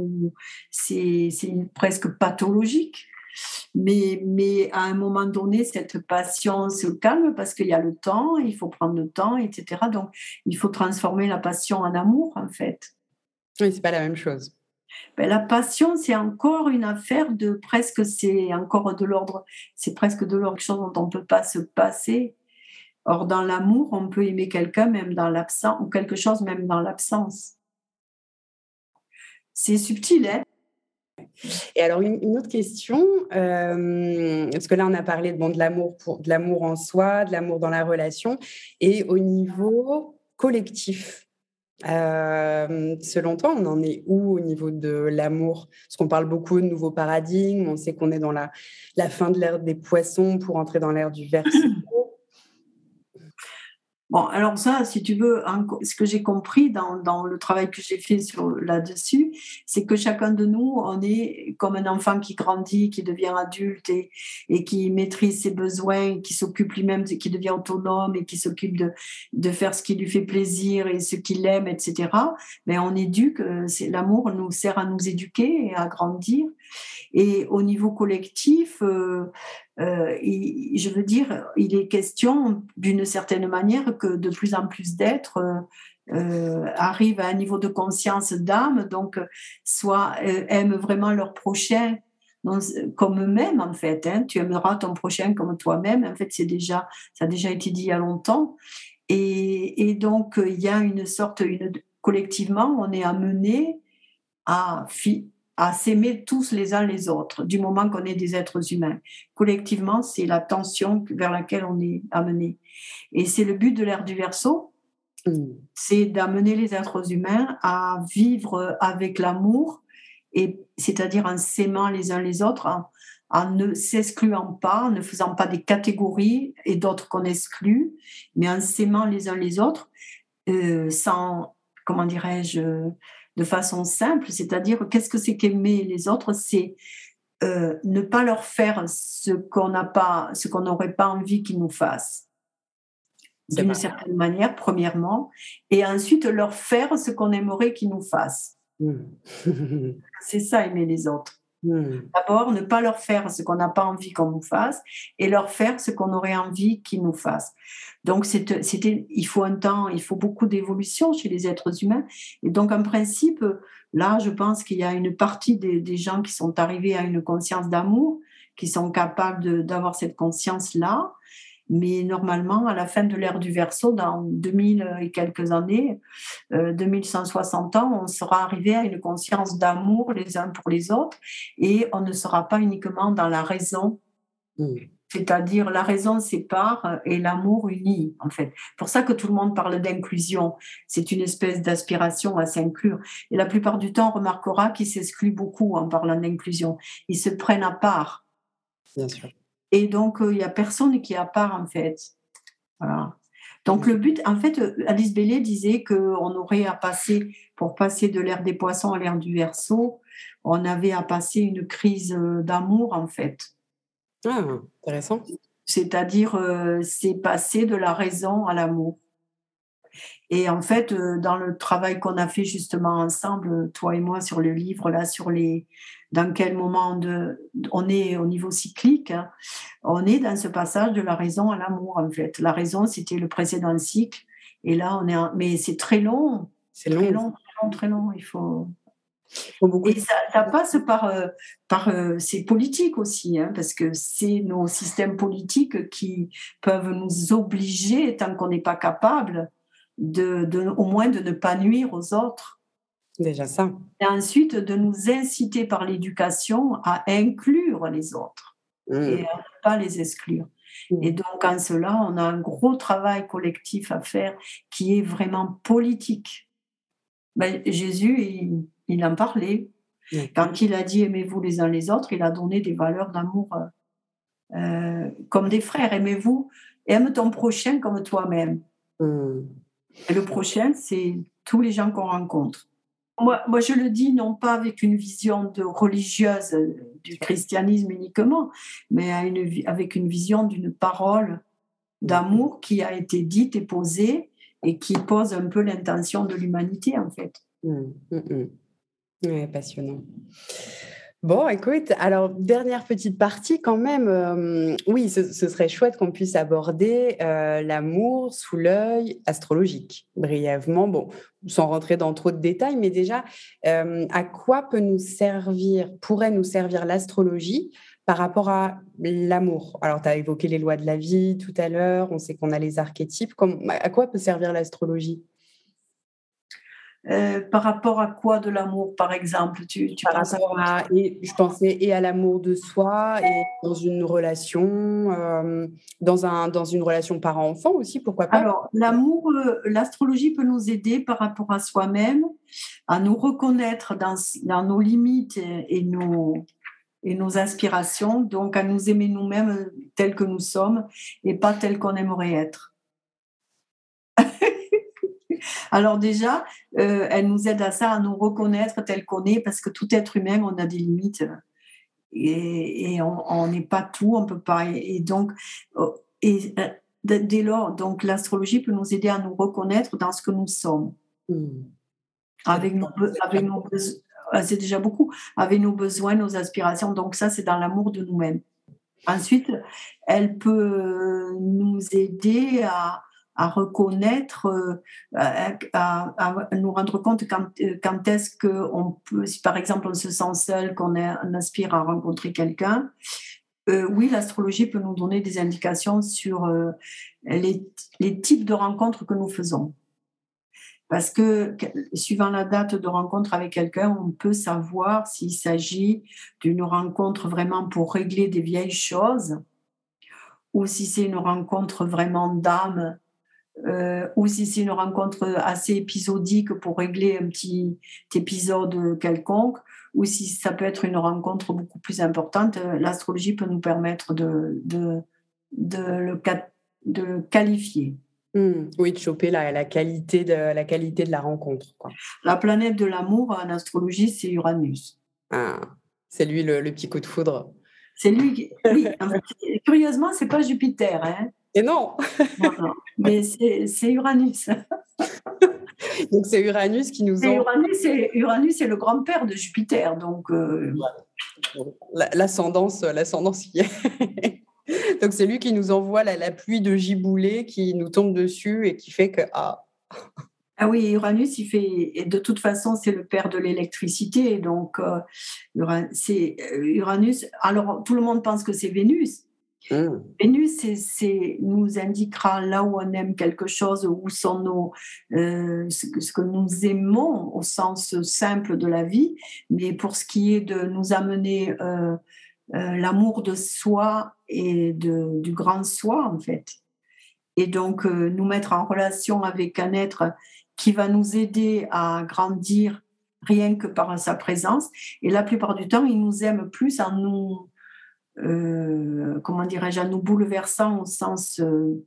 c'est presque pathologique. Mais, mais à un moment donné, cette passion se calme parce qu'il y a le temps, il faut prendre le temps, etc. Donc, il faut transformer la passion en amour, en fait. Oui, c'est pas la même chose. Ben, la passion, c'est encore une affaire de presque, c'est encore de l'ordre, c'est presque de l'ordre chose dont on ne peut pas se passer. Or, dans l'amour, on peut aimer quelqu'un même dans l'absence, ou quelque chose même dans l'absence. C'est subtil, hein et alors, une, autre question, euh, parce que là, on a parlé bon, de l'amour de l'amour en soi, de l'amour dans la relation, et au niveau collectif, Euh, selon toi, on en est où au niveau de l'amour? Parce qu'on parle beaucoup de nouveaux paradigmes, on sait qu'on est dans la, la fin de l'ère des poissons pour entrer dans l'ère du verso. Bon, alors ça, si tu veux, ce que j'ai compris dans, dans, le travail que j'ai fait là-dessus, c'est que chacun de nous, on est comme un enfant qui grandit, qui devient adulte et, et qui maîtrise ses besoins, qui s'occupe lui-même, qui devient autonome et qui s'occupe de, de faire ce qui lui fait plaisir et ce qu'il aime, etc. Mais on éduque, l'amour nous sert à nous éduquer et à grandir. Et au niveau collectif, euh, euh, je veux dire, il est question d'une certaine manière que de plus en plus d'êtres euh, euh, arrivent à un niveau de conscience d'âme, donc soit aiment vraiment leur prochain comme eux-mêmes en fait. Hein. tu aimeras ton prochain comme toi-même. En fait, c'est déjà, ça a déjà été dit il y a longtemps. Et, donc, il y a une sorte, collectivement, on est amené à, à s'aimer tous les uns les autres, du moment qu'on est des êtres humains. Collectivement, c'est la tension vers laquelle on est amené. Et c'est le but de l'ère du verso, mm. c'est d'amener les êtres humains à vivre avec l'amour, et c'est-à-dire en s'aimant les uns les autres, en, ne s'excluant pas, en ne faisant pas des catégories et d'autres qu'on exclut, mais en s'aimant les uns les autres, euh, sans, comment dirais-je, de façon simple, c'est-à-dire qu'est-ce que c'est qu'aimer les autres C'est euh, ne pas leur faire ce qu'on n'a pas, ce qu'on n'aurait pas envie qu'ils nous fassent d'une certaine manière, premièrement, et ensuite leur faire ce qu'on aimerait qu'ils nous fassent. Mmh. c'est ça, aimer les autres. Hmm. D'abord, ne pas leur faire ce qu'on n'a pas envie qu'on nous fasse et leur faire ce qu'on aurait envie qu'ils nous fassent. Donc, c'était, il faut un temps, il faut beaucoup d'évolution chez les êtres humains. Et donc, en principe, là, je pense qu'il y a une partie des, des, gens qui sont arrivés à une conscience d'amour, qui sont capables d'avoir cette conscience-là. Mais normalement, à la fin de l'ère du Verseau, dans 2000 et quelques années, 2160 euh, ans, on sera arrivé à une conscience d'amour les uns pour les autres et on ne sera pas uniquement dans la raison. Mmh. C'est-à-dire la raison sépare et l'amour unit, en fait. Pour ça que tout le monde parle d'inclusion. C'est une espèce d'aspiration à s'inclure. Et la plupart du temps, on remarquera qu'ils s'excluent beaucoup en parlant d'inclusion. Ils se prennent à part. Bien sûr. Et donc, euh, il n'y a personne qui est à part, en fait. Voilà. Donc, le but, en fait, euh, Alice Bellet disait qu'on aurait à passer, pour passer de l'ère des poissons à l'ère du verso, on avait à passer une crise euh, d'amour, en fait. Ah, intéressant. C'est-à-dire, c'est passer de la raison à l'amour. Et en fait, dans le travail qu'on a fait justement ensemble, toi et moi, sur le livre, là, sur les, dans quel moment de, on est au niveau cyclique, hein. on est dans ce passage de la raison à l'amour en fait. La raison, c'était le précédent cycle, et là on est, mais c'est très long, c'est long. très long, très long, Il faut. Et ça, passe par, euh, par euh, ces politiques aussi, hein, parce que c'est nos systèmes politiques qui peuvent nous obliger, tant qu'on n'est pas capable, de, de, au moins de ne pas nuire aux autres. Déjà ça. Et ensuite, de nous inciter par l'éducation à inclure les autres mmh. et à ne pas les exclure. Mmh. Et donc, en cela, on a un gros travail collectif à faire qui est vraiment politique. Ben, Jésus, il, en parlait. Quand il a dit aimez-vous les uns les autres, il a donné des valeurs d'amour euh, euh, comme des frères. Aimez-vous, aime ton prochain comme toi-même. Et le prochain, c'est tous les gens qu'on rencontre. Moi, je le dis non pas avec une vision de religieuse euh, du christianisme uniquement, mais avec une vision d'une parole d'amour qui a été dite et posée et qui pose un peu l'intention de l'humanité, en fait. Mmh, mmh, mmh. Oui, passionnant. Bon, écoute, alors dernière petite partie quand même. Euh, oui, ce, serait chouette qu'on puisse aborder euh, l'amour sous l'œil astrologique, brièvement. Bon, sans rentrer dans trop de détails, mais déjà, euh, à quoi peut nous servir, pourrait nous servir l'astrologie par rapport à l'amour? Alors, tu as évoqué les lois de la vie tout à l'heure, on sait qu'on a les archétypes. à quoi peut servir l'astrologie? Euh, par rapport à quoi de l'amour, par exemple tu, tu Par penses à rapport quoi? à- et je pensais et à l'amour de soi et dans une relation, euh, dans, un, dans une relation parent-enfant aussi, pourquoi pas? Alors, l'amour, euh, l'astrologie peut nous aider par rapport à soi-même, à nous reconnaître dans, dans nos limites et, et nos, et nos aspirations, donc à nous aimer nous-mêmes tels que nous sommes et pas tels qu'on aimerait être. Alors déjà, euh, elle nous aide à ça, à nous reconnaître tel qu'on est, parce que tout être humain, on a des limites et, et on n'est pas tout, on peut pas. Et, et donc, euh, et, euh, dès lors, donc l'astrologie peut nous aider à nous reconnaître dans ce que nous sommes, Hmm. avec nos, avec nos besoins. C'est déjà beaucoup, avec nos besoins, nos aspirations. Donc ça, c'est dans l'amour de nous-mêmes. Ensuite, elle peut nous aider à, à reconnaître, euh, à, nous rendre compte quand, euh, quand est-ce qu'on peut, si par exemple on se sent seul, qu'on aspire à rencontrer quelqu'un, euh, oui, l'astrologie peut nous donner des indications sur les, les types de rencontres que nous faisons. Parce que- suivant la date de rencontre avec quelqu'un, on peut savoir s'il s'agit d'une rencontre vraiment pour régler des vieilles choses ou si c'est une rencontre vraiment d'âme euh, ou si c'est une rencontre assez épisodique pour régler un petit épisode quelconque, ou si ça peut être une rencontre beaucoup plus importante, euh, l'astrologie peut nous permettre de, de, de le de qualifier. Hmm. Oui, de choper la, la, qualité de, la qualité de la rencontre. Quoi. La planète de l'amour en astrologie, c'est Uranus. Ah, c'est lui le, le petit coup de foudre. C'est lui qui. Oui, curieusement, c'est pas Jupiter. Hein. Et non Non, non. Mais c'est Uranus. Donc c'est Uranus qui nous C'est en... Uranus, c'est Uranus, le grand-père de Jupiter. Donc, euh, La- L'ascendance, l'ascendance y est. Donc c'est lui qui nous envoie la, la pluie de giboulées qui nous tombe dessus et qui fait que... Ah, Ah oui, Uranus, il fait, et de toute façon, c'est le père de l'électricité. Donc, euh, c'est euh, Uranus. Alors, tout le monde pense que c'est Vénus. Hmm. Vénus, c'est- nous indiquera là où on aime quelque chose, où sont nos, euh, ce, que, nous aimons au sens simple de la vie. Mais pour ce qui est de nous amener euh, euh, l'amour de soi et du grand soi, en fait. Et donc, nous mettre en relation avec un être qui va nous aider à grandir rien que par sa présence. Et la plupart du temps, il nous aime plus en nous, euh, comment dirais-je, en nous bouleversant au sens... euh,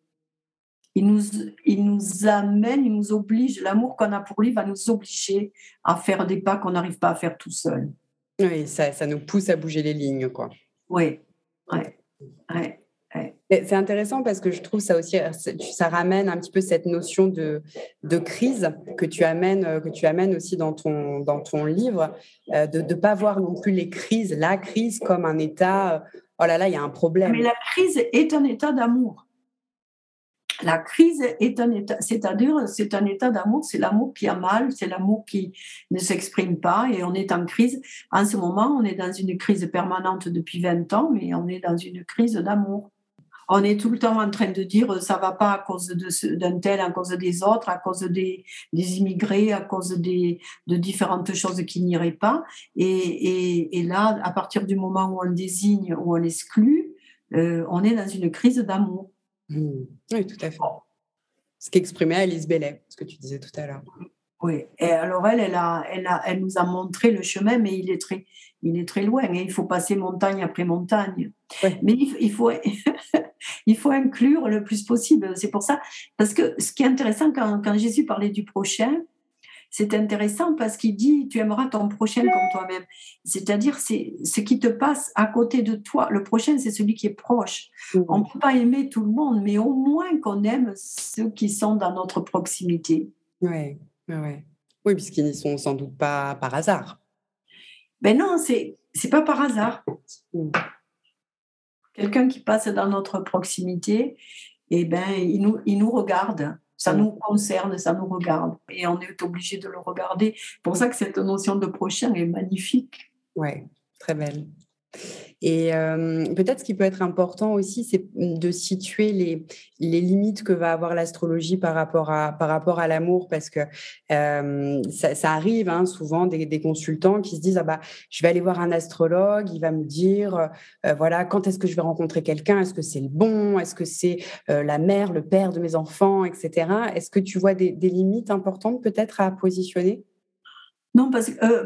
il nous, il nous amène, il nous oblige, l'amour qu'on a pour lui va nous obliger à faire des pas qu'on n'arrive pas à faire tout seul. Oui, ça, ça nous pousse à bouger les lignes, quoi. Oui, ouais, ouais. C'est intéressant parce que je trouve ça aussi, ça ramène un petit peu cette notion de, crise que tu amènes, euh, que tu amènes aussi dans ton, dans ton livre, euh, de ne pas voir non plus les crises, la crise comme un état, euh, oh là là, il y a un problème. Mais la crise est un état d'amour. La crise est un état, c'est-à-dire c'est un état d'amour, c'est l'amour qui a mal, c'est l'amour qui ne s'exprime pas et on est en crise. En ce moment, on est dans une crise permanente depuis 20 ans, mais on est dans une crise d'amour. On est tout le temps en train de dire ça va pas à cause d'un tel, à cause des autres, à cause des, des immigrés, à cause des, de différentes choses qui n'iraient pas. Et, et, et là, à partir du moment où on désigne, où on exclut, euh, on est dans une crise d'amour. Mmh. Oui, tout à fait. Ce qu'exprimait Alice Bellet, ce que tu disais tout à l'heure. Oui. Et alors elle, elle, a, elle, a, elle nous a montré le chemin, mais il est très, il est très loin. Et il faut passer montagne après montagne. Ouais. Mais il, il faut, il faut inclure le plus possible. C'est pour ça, parce que ce qui est intéressant quand, quand Jésus parlait du prochain, c'est intéressant parce qu'il dit tu aimeras ton prochain comme toi-même. C'est-à-dire c'est ce qui te passe à côté de toi. Le prochain, c'est celui qui est proche. On ne peut pas aimer tout le monde, mais au moins qu'on aime ceux qui sont dans notre proximité. Ouais, ouais, ouais. Oui, puisqu'ils n'y sont sans doute pas par hasard. Ben non, c'est c'est pas par hasard. Quelqu'un qui passe dans notre proximité, eh ben, il nous, il nous regarde. Ça Mm. nous concerne, ça nous regarde. Et on est obligé de le regarder. C'est pour ça que cette notion de prochain est magnifique. Ouais, très belle. Et euh, peut-être ce qui peut être important aussi, c'est de situer les, les limites que va avoir l'astrologie par rapport à, à l'amour, parce que euh, ça, arrive hein, souvent des, consultants qui se disent ah bah je vais aller voir un astrologue, il va me dire euh, voilà quand est-ce que je vais rencontrer quelqu'un, est-ce que c'est le bon, est-ce que c'est la mère, le père de mes enfants, etc. Est-ce que tu vois des, des limites importantes peut-être à positionner? Non, parce que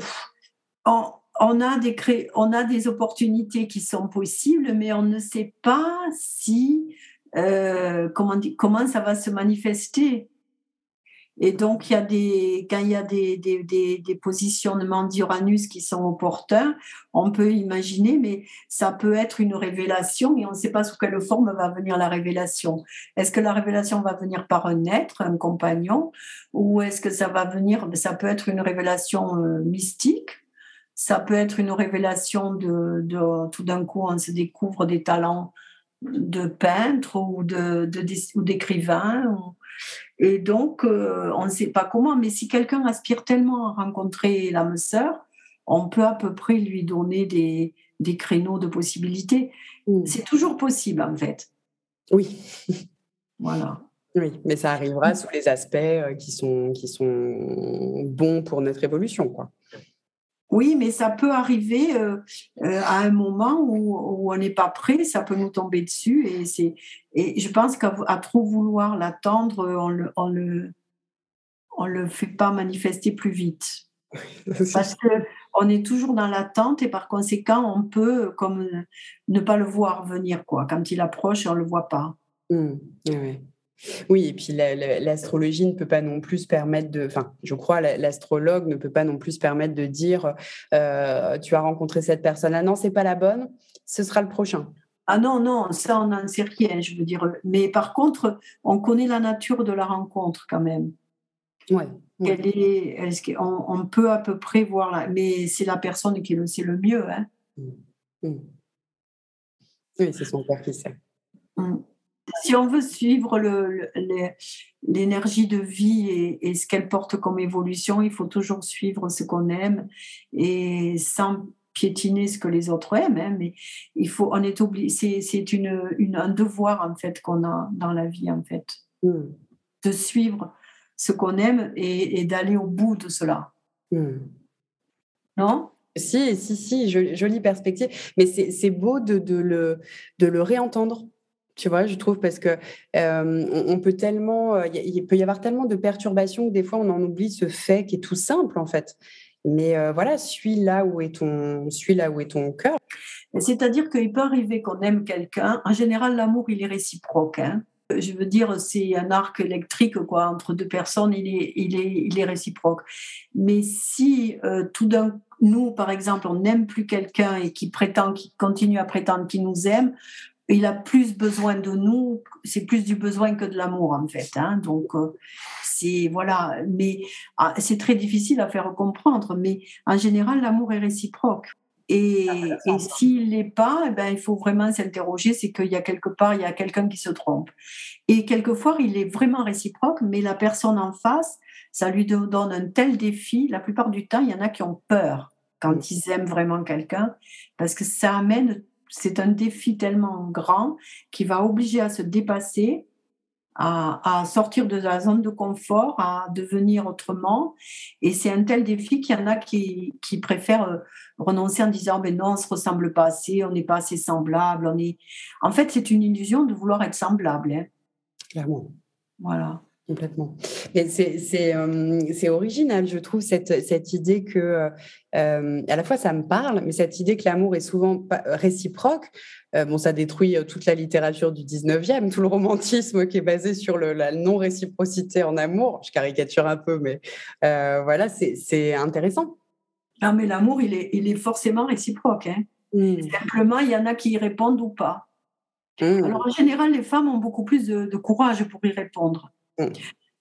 on a, des on a des opportunités qui sont possibles, mais on ne sait pas si euh, comment, comment ça va se manifester. Et donc, il y a des, quand il y a des, des, des, positionnements d'Uranus qui sont opportuns, on peut imaginer, mais ça peut être une révélation et on ne sait pas sous quelle forme va venir la révélation. Est-ce que la révélation va venir par un être, un compagnon, ou est-ce que ça va venir, ça peut être une révélation euh, mystique, ça peut être une révélation de, de tout d'un coup, on se découvre des talents de peintre ou de, de d'écrivain. Et donc, euh, on ne sait pas comment, mais si quelqu'un aspire tellement à rencontrer l'âme sœur, on peut à peu près lui donner des, des créneaux de possibilités. Mmh. C'est toujours possible, en fait. Oui. Voilà. Oui, mais ça arrivera sous les aspects euh, qui sont, qui sont bons pour notre évolution. Quoi. Oui, mais ça peut arriver euh, euh, à un moment où, on n'est pas prêt, ça peut nous tomber dessus. Et, c'est, et je pense qu'à trop vouloir l'attendre, on le, on le, on le fait pas manifester plus vite. Parce qu'on est toujours dans l'attente et par conséquent, on peut comme ne pas le voir venir. Quoi. Quand il approche, on ne le voit pas. Mmh. Oui. Oui, et puis l'astrologie ne peut pas non plus se permettre de, enfin, je crois, l'astrologue ne peut pas non plus se permettre de dire, euh, tu as rencontré cette personne-là, non, c'est pas la bonne, ce sera le prochain. Ah non, non, ça on n'en sait rien, je veux dire. Mais par contre, on connaît la nature de la rencontre quand même. Oui. est, est on, on, peut à peu près voir, la, mais c'est la personne qui le sait le mieux. Hein. Mmh. Mmh. Oui, c'est son père qui sait. Mmh si on veut suivre l'énergie de vie et, ce qu'elle porte comme évolution, il faut toujours suivre ce qu'on aime et sans piétiner ce que les autres aiment. Hein, mais il faut, on est obligé, c'est une, un devoir en fait qu'on a dans la vie en fait, hmm. de suivre ce qu'on aime et, d'aller au bout de cela. Hmm. Non? Si, si, si, jolie, perspective. Mais c'est beau de, de, le, de le réentendre tu vois, je trouve, parce que on, peut tellement, il peut y avoir tellement de perturbations que des fois on en oublie ce fait qui est tout simple en fait. Mais voilà, suis là où est ton, suis là où est ton cœur. C'est-à-dire qu'il peut arriver qu'on aime quelqu'un. En général, l'amour il est réciproque. Hein. Je veux dire, c'est un arc électrique quoi entre deux personnes, il est, il est, il est réciproque. Mais si tout d'un nous, par exemple, on n'aime plus quelqu'un et qui prétend, qui continue à prétendre qu'il nous aime, il a plus besoin de nous, c'est plus du besoin que de l'amour en fait. Hein. Donc euh, c'est voilà, mais ah, c'est très difficile à faire comprendre. Mais en général, l'amour est réciproque. Et, et s'il n'est pas, eh ben, il faut vraiment s'interroger, c'est qu'il y a quelque part, il y a quelqu'un qui se trompe. Et quelquefois, il est vraiment réciproque, mais la personne en face, ça lui donne un tel défi. La plupart du temps, il y en a qui ont peur quand ils aiment vraiment quelqu'un, parce que ça amène c'est un défi tellement grand qui va obliger à se dépasser, à, sortir de la zone de confort, à devenir autrement. Et c'est un tel défi qu'il y en a qui, préfèrent euh, renoncer en disant mais non, on ne se ressemble pas assez, on n'est pas assez semblable. On est... En fait, c'est une illusion de vouloir être semblable. Hein. Clairement. Voilà. Complètement. c'est euh, original, je trouve, cette, cette idée que, euh, euh, à la fois, ça me parle, mais cette idée que l'amour est souvent réciproque. bon, ça détruit toute la littérature du 19e, tout le romantisme qui est basé sur le, la non-réciprocité en amour. Je caricature un peu, mais voilà, c'est intéressant. Non, mais l'amour, il est, il est forcément réciproque. Hein. Mmh. Simplement, il y en a qui y répondent ou pas. Mmh. Alors, en général, les femmes ont beaucoup plus de courage pour y répondre. Mm.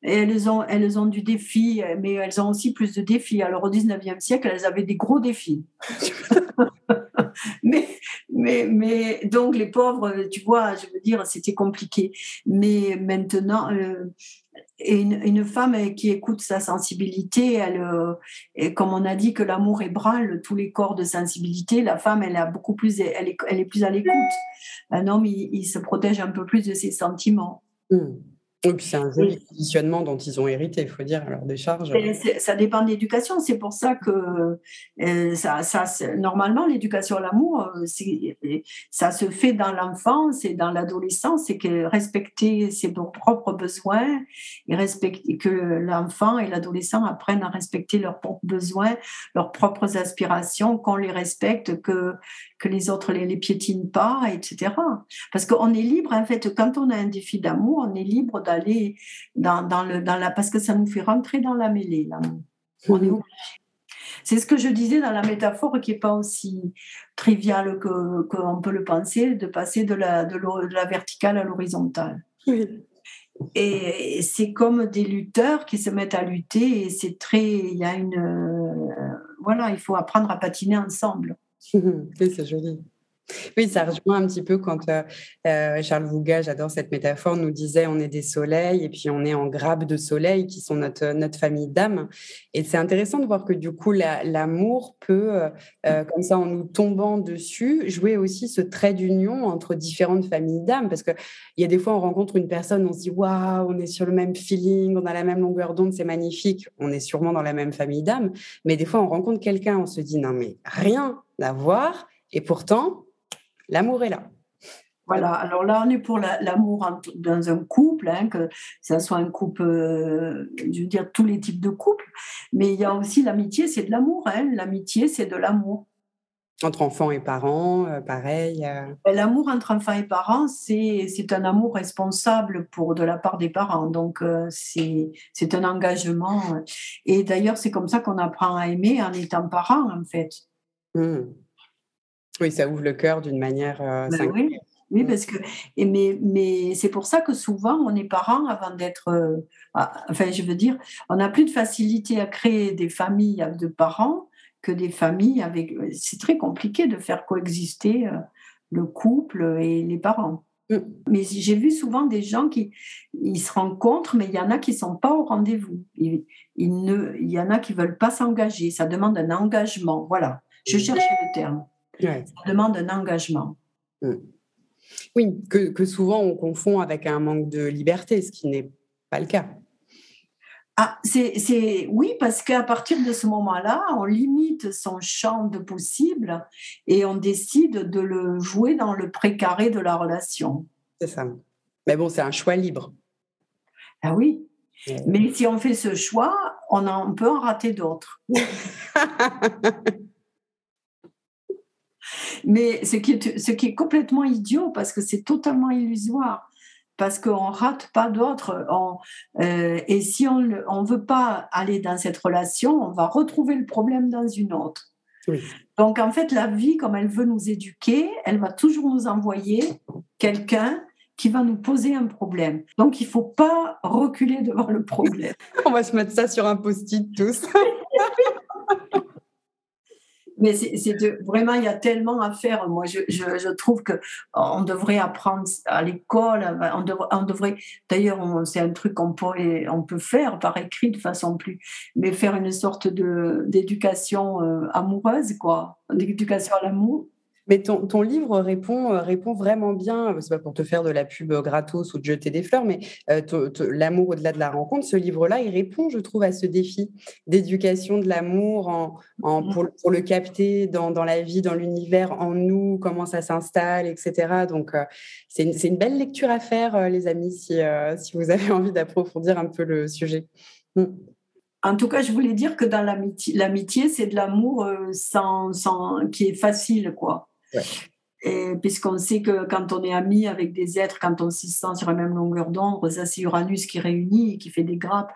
elles ont, elles ont du défi, mais elles ont aussi plus de défis. Alors au 19e siècle, elles avaient des gros défis. mais, mais, mais donc les pauvres, tu vois, je veux dire, c'était compliqué. Mais maintenant, euh, et une, femme qui écoute sa sensibilité, elle, euh, et comme on a dit que l'amour ébranle tous les corps de sensibilité, la femme, elle a beaucoup plus, elle est, elle est plus à l'écoute. Un homme, il, se protège un peu plus de ses sentiments. Mmh. Et puis c'est un joli positionnement dont ils ont hérité, il faut dire, à leur décharge. ça dépend de l'éducation. C'est pour ça que euh, ça, ça normalement, l'éducation à l'amour, euh, ça se fait dans l'enfance et dans l'adolescence. C'est que respecter ses propres besoins et respecter que l'enfant et l'adolescent apprennent à respecter leurs propres besoins, leurs propres aspirations, qu'on les respecte, que que les autres les, les piétinent pas, etc. Parce qu'on est libre, en fait, quand on a un défi d'amour, on est libre d'aller dans, dans, le, dans la... Parce que ça nous fait rentrer dans la mêlée, l'amour. On est C'est ce que je disais dans la métaphore qui n'est pas aussi triviale qu'on peut le penser, de passer de la, de, la verticale à l'horizontale. Et c'est comme des lutteurs qui se mettent à lutter et c'est très, il y a une, euh, voilà, il faut apprendre à patiner ensemble. oui, c'est joli. Oui, ça rejoint un petit peu quand euh, euh, Charles Vouga, j'adore cette métaphore, nous disait on est des soleils et puis on est en grappe de soleil qui sont notre, notre famille d'âmes. Et c'est intéressant de voir que du coup, l'amour peut, euh, comme ça, en nous tombant dessus, jouer aussi ce trait d'union entre différentes familles d'âmes. Parce qu'il y a des fois, on rencontre une personne, on se dit waouh, on est sur le même feeling, on a la même longueur d'onde, c'est magnifique, on est sûrement dans la même famille d'âmes. Mais des fois, on rencontre quelqu'un, on se dit non, mais rien à voir. Et pourtant, l'amour est là. Voilà, alors là, on est pour l'amour dans un couple, hein, que ça soit un couple, euh, je veux dire, tous les types de couples, mais il y a aussi l'amitié, c'est de l'amour. Hein. L'amitié, c'est de l'amour. Entre enfants et parents, euh, pareil. Euh. Ben, l'amour entre enfants et parents, c'est un amour responsable pour de la part des parents. Donc, c'est un engagement. Et d'ailleurs, c'est comme ça qu'on apprend à aimer en étant parent, en fait. Mmh. Oui, ça ouvre le cœur d'une manière euh, ben oui. oui, mmh. parce que et mais, mais c'est pour ça que souvent on est parent avant d'être. Euh, ah, enfin, je veux dire, on a plus de facilité à créer des familles de parents que des familles avec. Euh, c'est très compliqué de faire coexister le couple et les parents. Mmh. Mais j'ai vu souvent des gens qui ils se rencontrent, mais il y en a qui sont pas au rendez-vous. Il, ne, il y en a qui veulent pas s'engager. Ça demande un engagement. Voilà. Je cherchais le terme. Ça demande un engagement. Mm. Oui, que, souvent on confond avec un manque de liberté, ce qui n'est pas le cas. Ah, c'est, oui, parce qu'à partir de ce moment-là, on limite son champ de possible et on décide de le jouer dans le précaré de la relation. C'est ça. Mais bon, c'est un choix libre. Ah oui. Mais si on fait ce choix, on, en, on peut en rater d'autres. Mais ce qui est, ce qui est complètement idiot parce que c'est totalement illusoire. Parce qu'on rate pas d'autres. Euh, et si on ne veut pas aller dans cette relation, on va retrouver le problème dans une autre. Donc en fait, la vie, comme elle veut nous éduquer, elle va toujours nous envoyer quelqu'un qui va nous poser un problème. Donc il ne faut pas reculer devant le problème. On va se mettre ça sur un post-it tous. mais c'est vraiment, il y a tellement à faire. Moi, je, je, trouve que on devrait apprendre à l'école. On, devrait, d'ailleurs, c'est un truc qu'on peut, on peut faire par écrit de façon plus, mais faire une sorte d'éducation euh, amoureuse, quoi, d'éducation à l'amour. Mais ton, ton, livre répond, euh, répond vraiment bien, euh, c'est pas pour te faire de la pub euh, gratos ou de jeter des fleurs, mais l'amour au-delà de la rencontre, ce livre-là, il répond, je trouve, à ce défi d'éducation de l'amour en, en mmh. pour, pour, le capter dans, dans, la vie, dans l'univers, en nous, comment ça s'installe, etc. Donc, c'est une, une, belle lecture à faire, les amis, si, si vous avez envie d'approfondir un peu le sujet. Mmh. En tout cas, je voulais dire que dans l'amitié, l'amitié c'est de l'amour sans, sans, qui est facile, quoi. Puisqu'on sait que quand on est ami avec des êtres, quand on se sent sur la même longueur d'onde, ça c'est Uranus qui réunit et qui fait des grappes.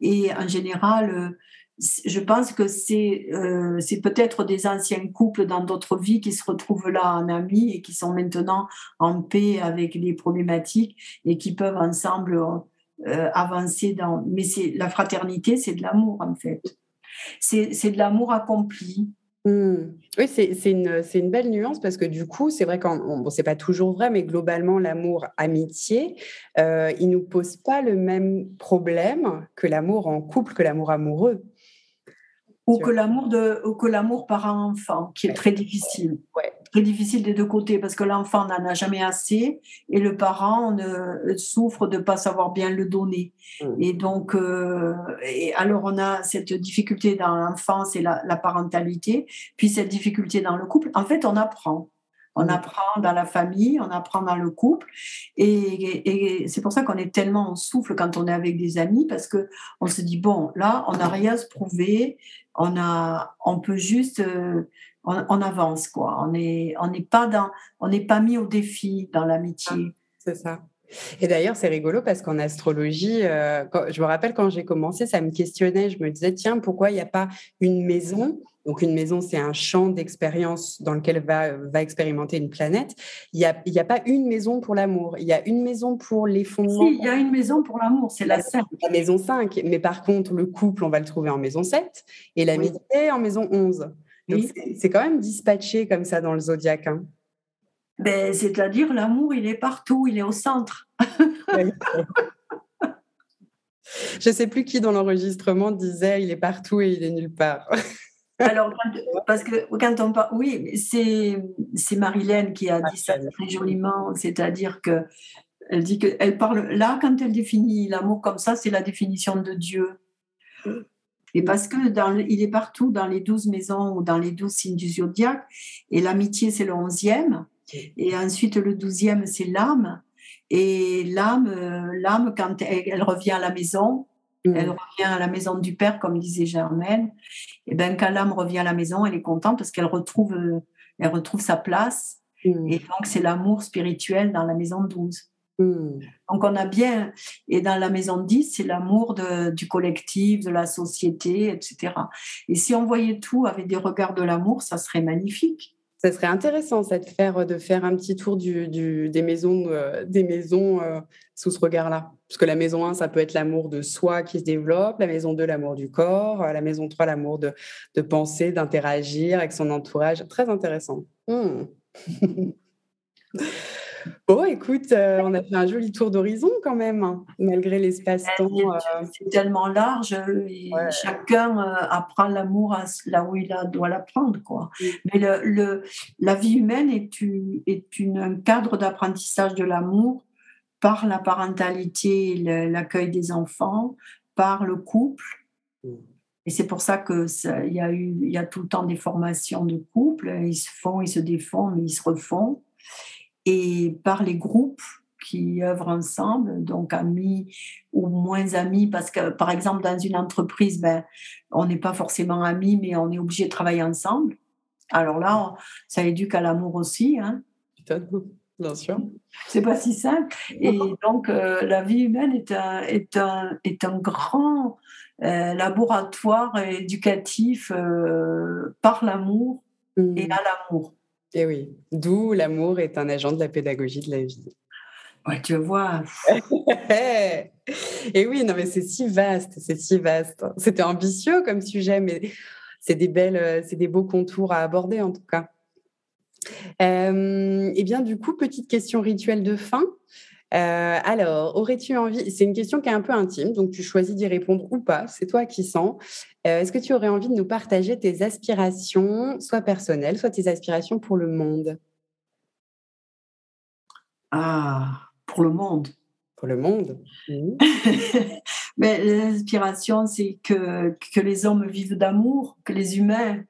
Et en général, je pense que c'est euh, peut-être des anciens couples dans d'autres vies qui se retrouvent là en amis et qui sont maintenant en paix avec les problématiques et qui peuvent ensemble euh, avancer dans. Mais la fraternité, c'est de l'amour en fait. C'est de l'amour accompli. Mmh. Oui, c'est une, une, belle nuance parce que du coup, c'est vrai qu'on bon, c'est pas toujours vrai, mais globalement, l'amour amitié, euh, il nous pose pas le même problème que l'amour en couple, que l'amour amoureux. Ou que l'amour de, ou que l'amour par enfant, qui est très difficile. Ouais. Très difficile des deux côtés parce que l'enfant n'en a jamais assez et le parent ne, souffre de pas savoir bien le donner. Mmh. Et donc, euh, et alors on a cette difficulté dans l'enfance et la, la, parentalité, puis cette difficulté dans le couple. En fait, on apprend. On mmh. apprend dans la famille, on apprend dans le couple, et, et c'est pour ça qu'on est tellement en souffle quand on est avec des amis parce que on se dit bon là on n'a rien à se prouver, on a, on peut juste, euh, on, avance quoi. On n'est, on n'est pas dans, on n'est pas mis au défi dans l'amitié. Ah, c'est ça. Et d'ailleurs, c'est rigolo parce qu'en astrologie, euh, je me rappelle quand j'ai commencé, ça me questionnait. Je me disais, tiens, pourquoi il n'y a pas une maison? Donc, une maison, c'est un champ d'expérience dans lequel va, va expérimenter une planète. Il n'y a, il y a pas une maison pour l'amour. Il y a une maison pour les fondements. Si, il y a une maison pour l'amour, c'est la, 5. La maison 5. Mais par contre, le couple, on va le trouver en maison 7 et l'amitié en maison 11. C'est quand même dispatché comme ça dans le zodiaque. Hein. Ben, C'est-à-dire, l'amour, il est partout, il est au centre. Je ne sais plus qui dans l'enregistrement disait il est partout et il est nulle part. Alors, parce que quand on parle, oui, c'est, c'est Marilène qui a dit ça très joliment, c'est-à-dire que elle dit que elle parle là quand elle définit l'amour comme ça, c'est la définition de Dieu. Et parce que dans il est partout dans les douze maisons ou dans les douze signes du zodiaque, et l'amitié c'est le onzième, et ensuite le douzième c'est l'âme, et l'âme, euh, l'âme quand elle revient à la maison, elle mmh. revient à la maison du père, comme disait Germaine. Et ben quand l'âme revient à la maison, elle est contente parce qu'elle retrouve, euh, elle retrouve sa place. Mmh. Et donc c'est l'amour spirituel dans la maison 12. Mmh. Donc on a bien, et dans la maison 10, c'est l'amour du collectif, de la société, etc. Et si on voyait tout avec des regards de l'amour, ça serait magnifique. Ça serait intéressant ça, de, faire, de faire un petit tour du, des maisons, euh, des maisons euh, sous ce regard-là. Parce que la maison 1, ça peut être l'amour de soi qui se développe, la maison 2, l'amour du corps, euh, la maison 3, l'amour de, de penser, d'interagir avec son entourage. Très intéressant. Hmm. Bon, écoute, euh, on a fait un joli tour d'horizon quand même, hein, malgré l'espace-temps. Euh. C'est tellement large et chacun euh, apprend l'amour là où il doit l'apprendre. Quoi. Mais le, la vie humaine est, une, est une, un cadre d'apprentissage de l'amour par la parentalité, l'accueil des enfants, par le couple. Mm. Et c'est pour ça qu'il y, a eu, il y a tout le temps des formations de couple. Ils se font, ils se défont, mais ils se refont et par les groupes qui œuvrent ensemble, donc amis ou moins amis, parce que par exemple dans une entreprise, ben, on n'est pas forcément amis, mais on est obligé de travailler ensemble. Alors là, ça éduque à l'amour aussi. Hein. Bien sûr. C'est pas si simple. Et donc, euh, la vie humaine est un, est un, est un grand euh, laboratoire éducatif euh, par l'amour et mmh. à l'amour. Et oui, d'où l'amour est un agent de la pédagogie de la vie. Ouais, tu vois. et oui, non, mais c'est si vaste, c'est si vaste. C'était ambitieux comme sujet, mais c'est des belles, euh, c'est des beaux contours à aborder en tout cas. Euh, et eh bien, du coup, petite question rituelle de fin. Euh, alors, aurais-tu envie, c'est une question qui est un peu intime, donc tu choisis d'y répondre ou pas, c'est toi qui sens. Euh, est-ce que tu aurais envie de nous partager tes aspirations, soit personnelles, soit tes aspirations pour le monde? Ah, pour le monde. Pour le monde. Mais l'aspiration, c'est que, que les hommes vivent d'amour, que les humains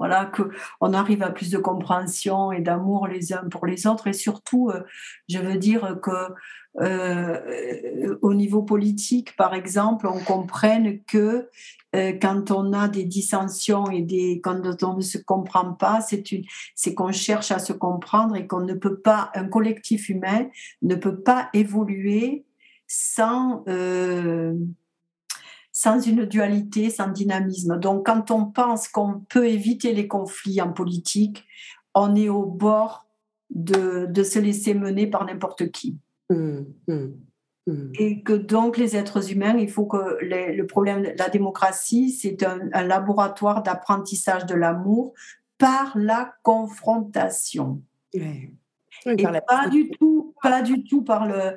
voilà, qu'on arrive à plus de compréhension et d'amour les uns pour les autres. Et surtout, euh, je veux dire que euh, au niveau politique, par exemple, on comprenne que euh, quand on a des dissensions et des, quand on ne se comprend pas, c'est qu'on cherche à se comprendre et qu'on ne peut pas, un collectif humain ne peut pas évoluer sans sans une dualité, sans dynamisme. Donc, quand on pense qu'on peut éviter les conflits en politique, on est au bord de, de se laisser mener par n'importe qui. Mmh, mmh, mmh. Et que donc les êtres humains, il faut que le problème, la démocratie, c'est un, un laboratoire d'apprentissage de l'amour par la confrontation. Ouais. Et par la- pas du tout, pas du tout par le,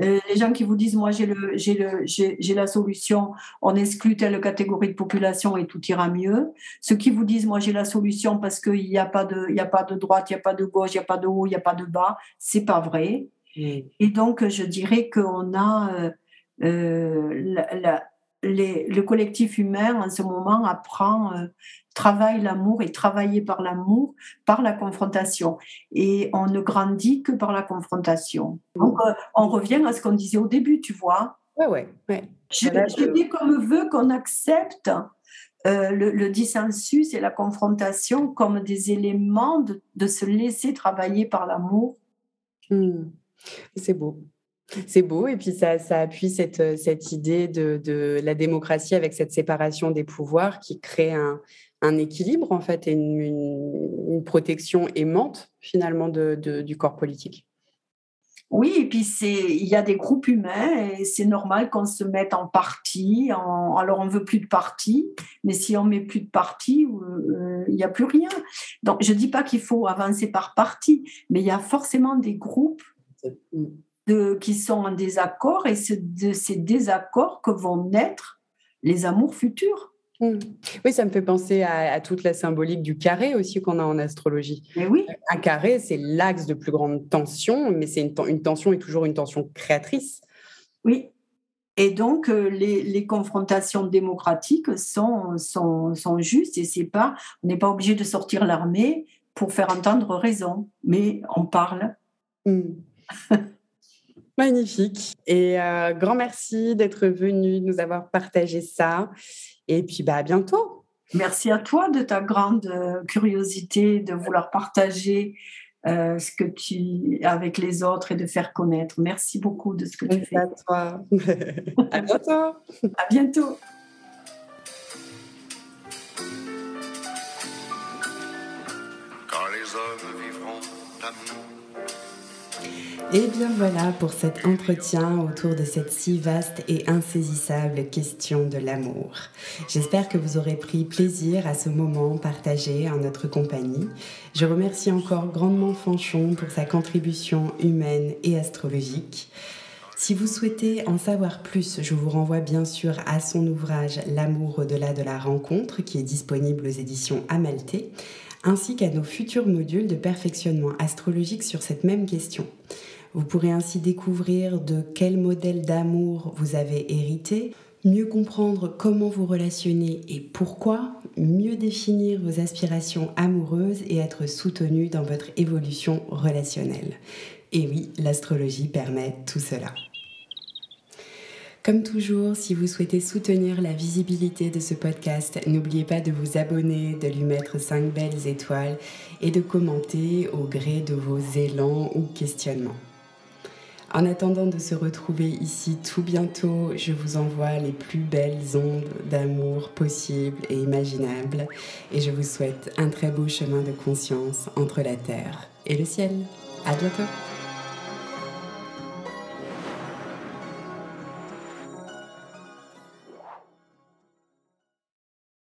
euh, les gens qui vous disent moi j'ai le, j'ai le, j'ai, la solution, on exclut telle catégorie de population et tout ira mieux. Ceux qui vous disent moi j'ai la solution parce qu'il n'y a pas de, il y a pas de droite, il n'y a pas de gauche, il n'y a pas de haut, il n'y a pas de bas, c'est pas vrai. Mm. Et donc je dirais qu'on a euh, euh, la- la- les- le collectif humain en ce moment apprend, euh, travaille l'amour et travailler par l'amour, par la confrontation. Et on ne grandit que par la confrontation. Donc euh, on revient à ce qu'on disait au début, tu vois. Ouais, ouais, ouais. Je, Voilà, je je- dis comme veut qu'on accepte euh, le, le dissensus et la confrontation comme des éléments de, de se laisser travailler par l'amour. Mm. C'est beau. C'est beau, et puis ça, ça appuie cette, euh, cette idée de, de la démocratie avec cette séparation des pouvoirs qui crée un, un équilibre, en fait, et une, protection aimante, finalement, du corps politique. Oui, et puis il y a des groupes humains et c'est normal qu'on se mette en parti. Alors on veut plus de parti, mais si on met plus de parti, euh, il n'y a plus rien. Donc je dis pas qu'il faut avancer par parti, mais il y a forcément des groupes qui sont en désaccord et c'est de ces désaccords que vont naître les amours futurs. Mm. Oui, ça me fait penser à, à toute la symbolique du carré aussi qu'on a en astrologie. Mais oui, Un carré, c'est l'axe de plus grande tension, mais c'est une, ten- une tension est toujours une tension créatrice. oui. Et donc, euh, les, les confrontations démocratiques sont, sont, sont justes et c'est pas, on n'est pas obligé de sortir l'armée pour faire entendre raison, mais on parle. Mm. Magnifique. Et euh, grand merci d'être venu nous avoir partagé ça. Et puis, bah, à bientôt. Merci à toi de ta grande euh, curiosité de vouloir partager euh, ce que tu avec les autres et de faire connaître. Merci beaucoup de ce que tu Merci fais. à toi. à bientôt. À bientôt. quand les hommes vivront d'amour. Et bien voilà pour cet entretien autour de cette si vaste et insaisissable question de l'amour. J'espère que vous aurez pris plaisir à ce moment partagé en notre compagnie. Je remercie encore grandement Fanchon pour sa contribution humaine et astrologique. Si vous souhaitez en savoir plus, je vous renvoie bien sûr à son ouvrage L'amour au-delà de la rencontre qui est disponible aux éditions Amalté, ainsi qu'à nos futurs modules de perfectionnement astrologique sur cette même question. Vous pourrez ainsi découvrir de quel modèle d'amour vous avez hérité, mieux comprendre comment vous relationnez et pourquoi, mieux définir vos aspirations amoureuses et être soutenu dans votre évolution relationnelle. Et oui, l'astrologie permet tout cela. Comme toujours, si vous souhaitez soutenir la visibilité de ce podcast, n'oubliez pas de vous abonner, de lui mettre 5 belles étoiles et de commenter au gré de vos élans ou questionnements. En attendant de se retrouver ici tout bientôt, je vous envoie les plus belles ondes d'amour possibles et imaginables et je vous souhaite un très beau chemin de conscience entre la terre et le ciel. À bientôt!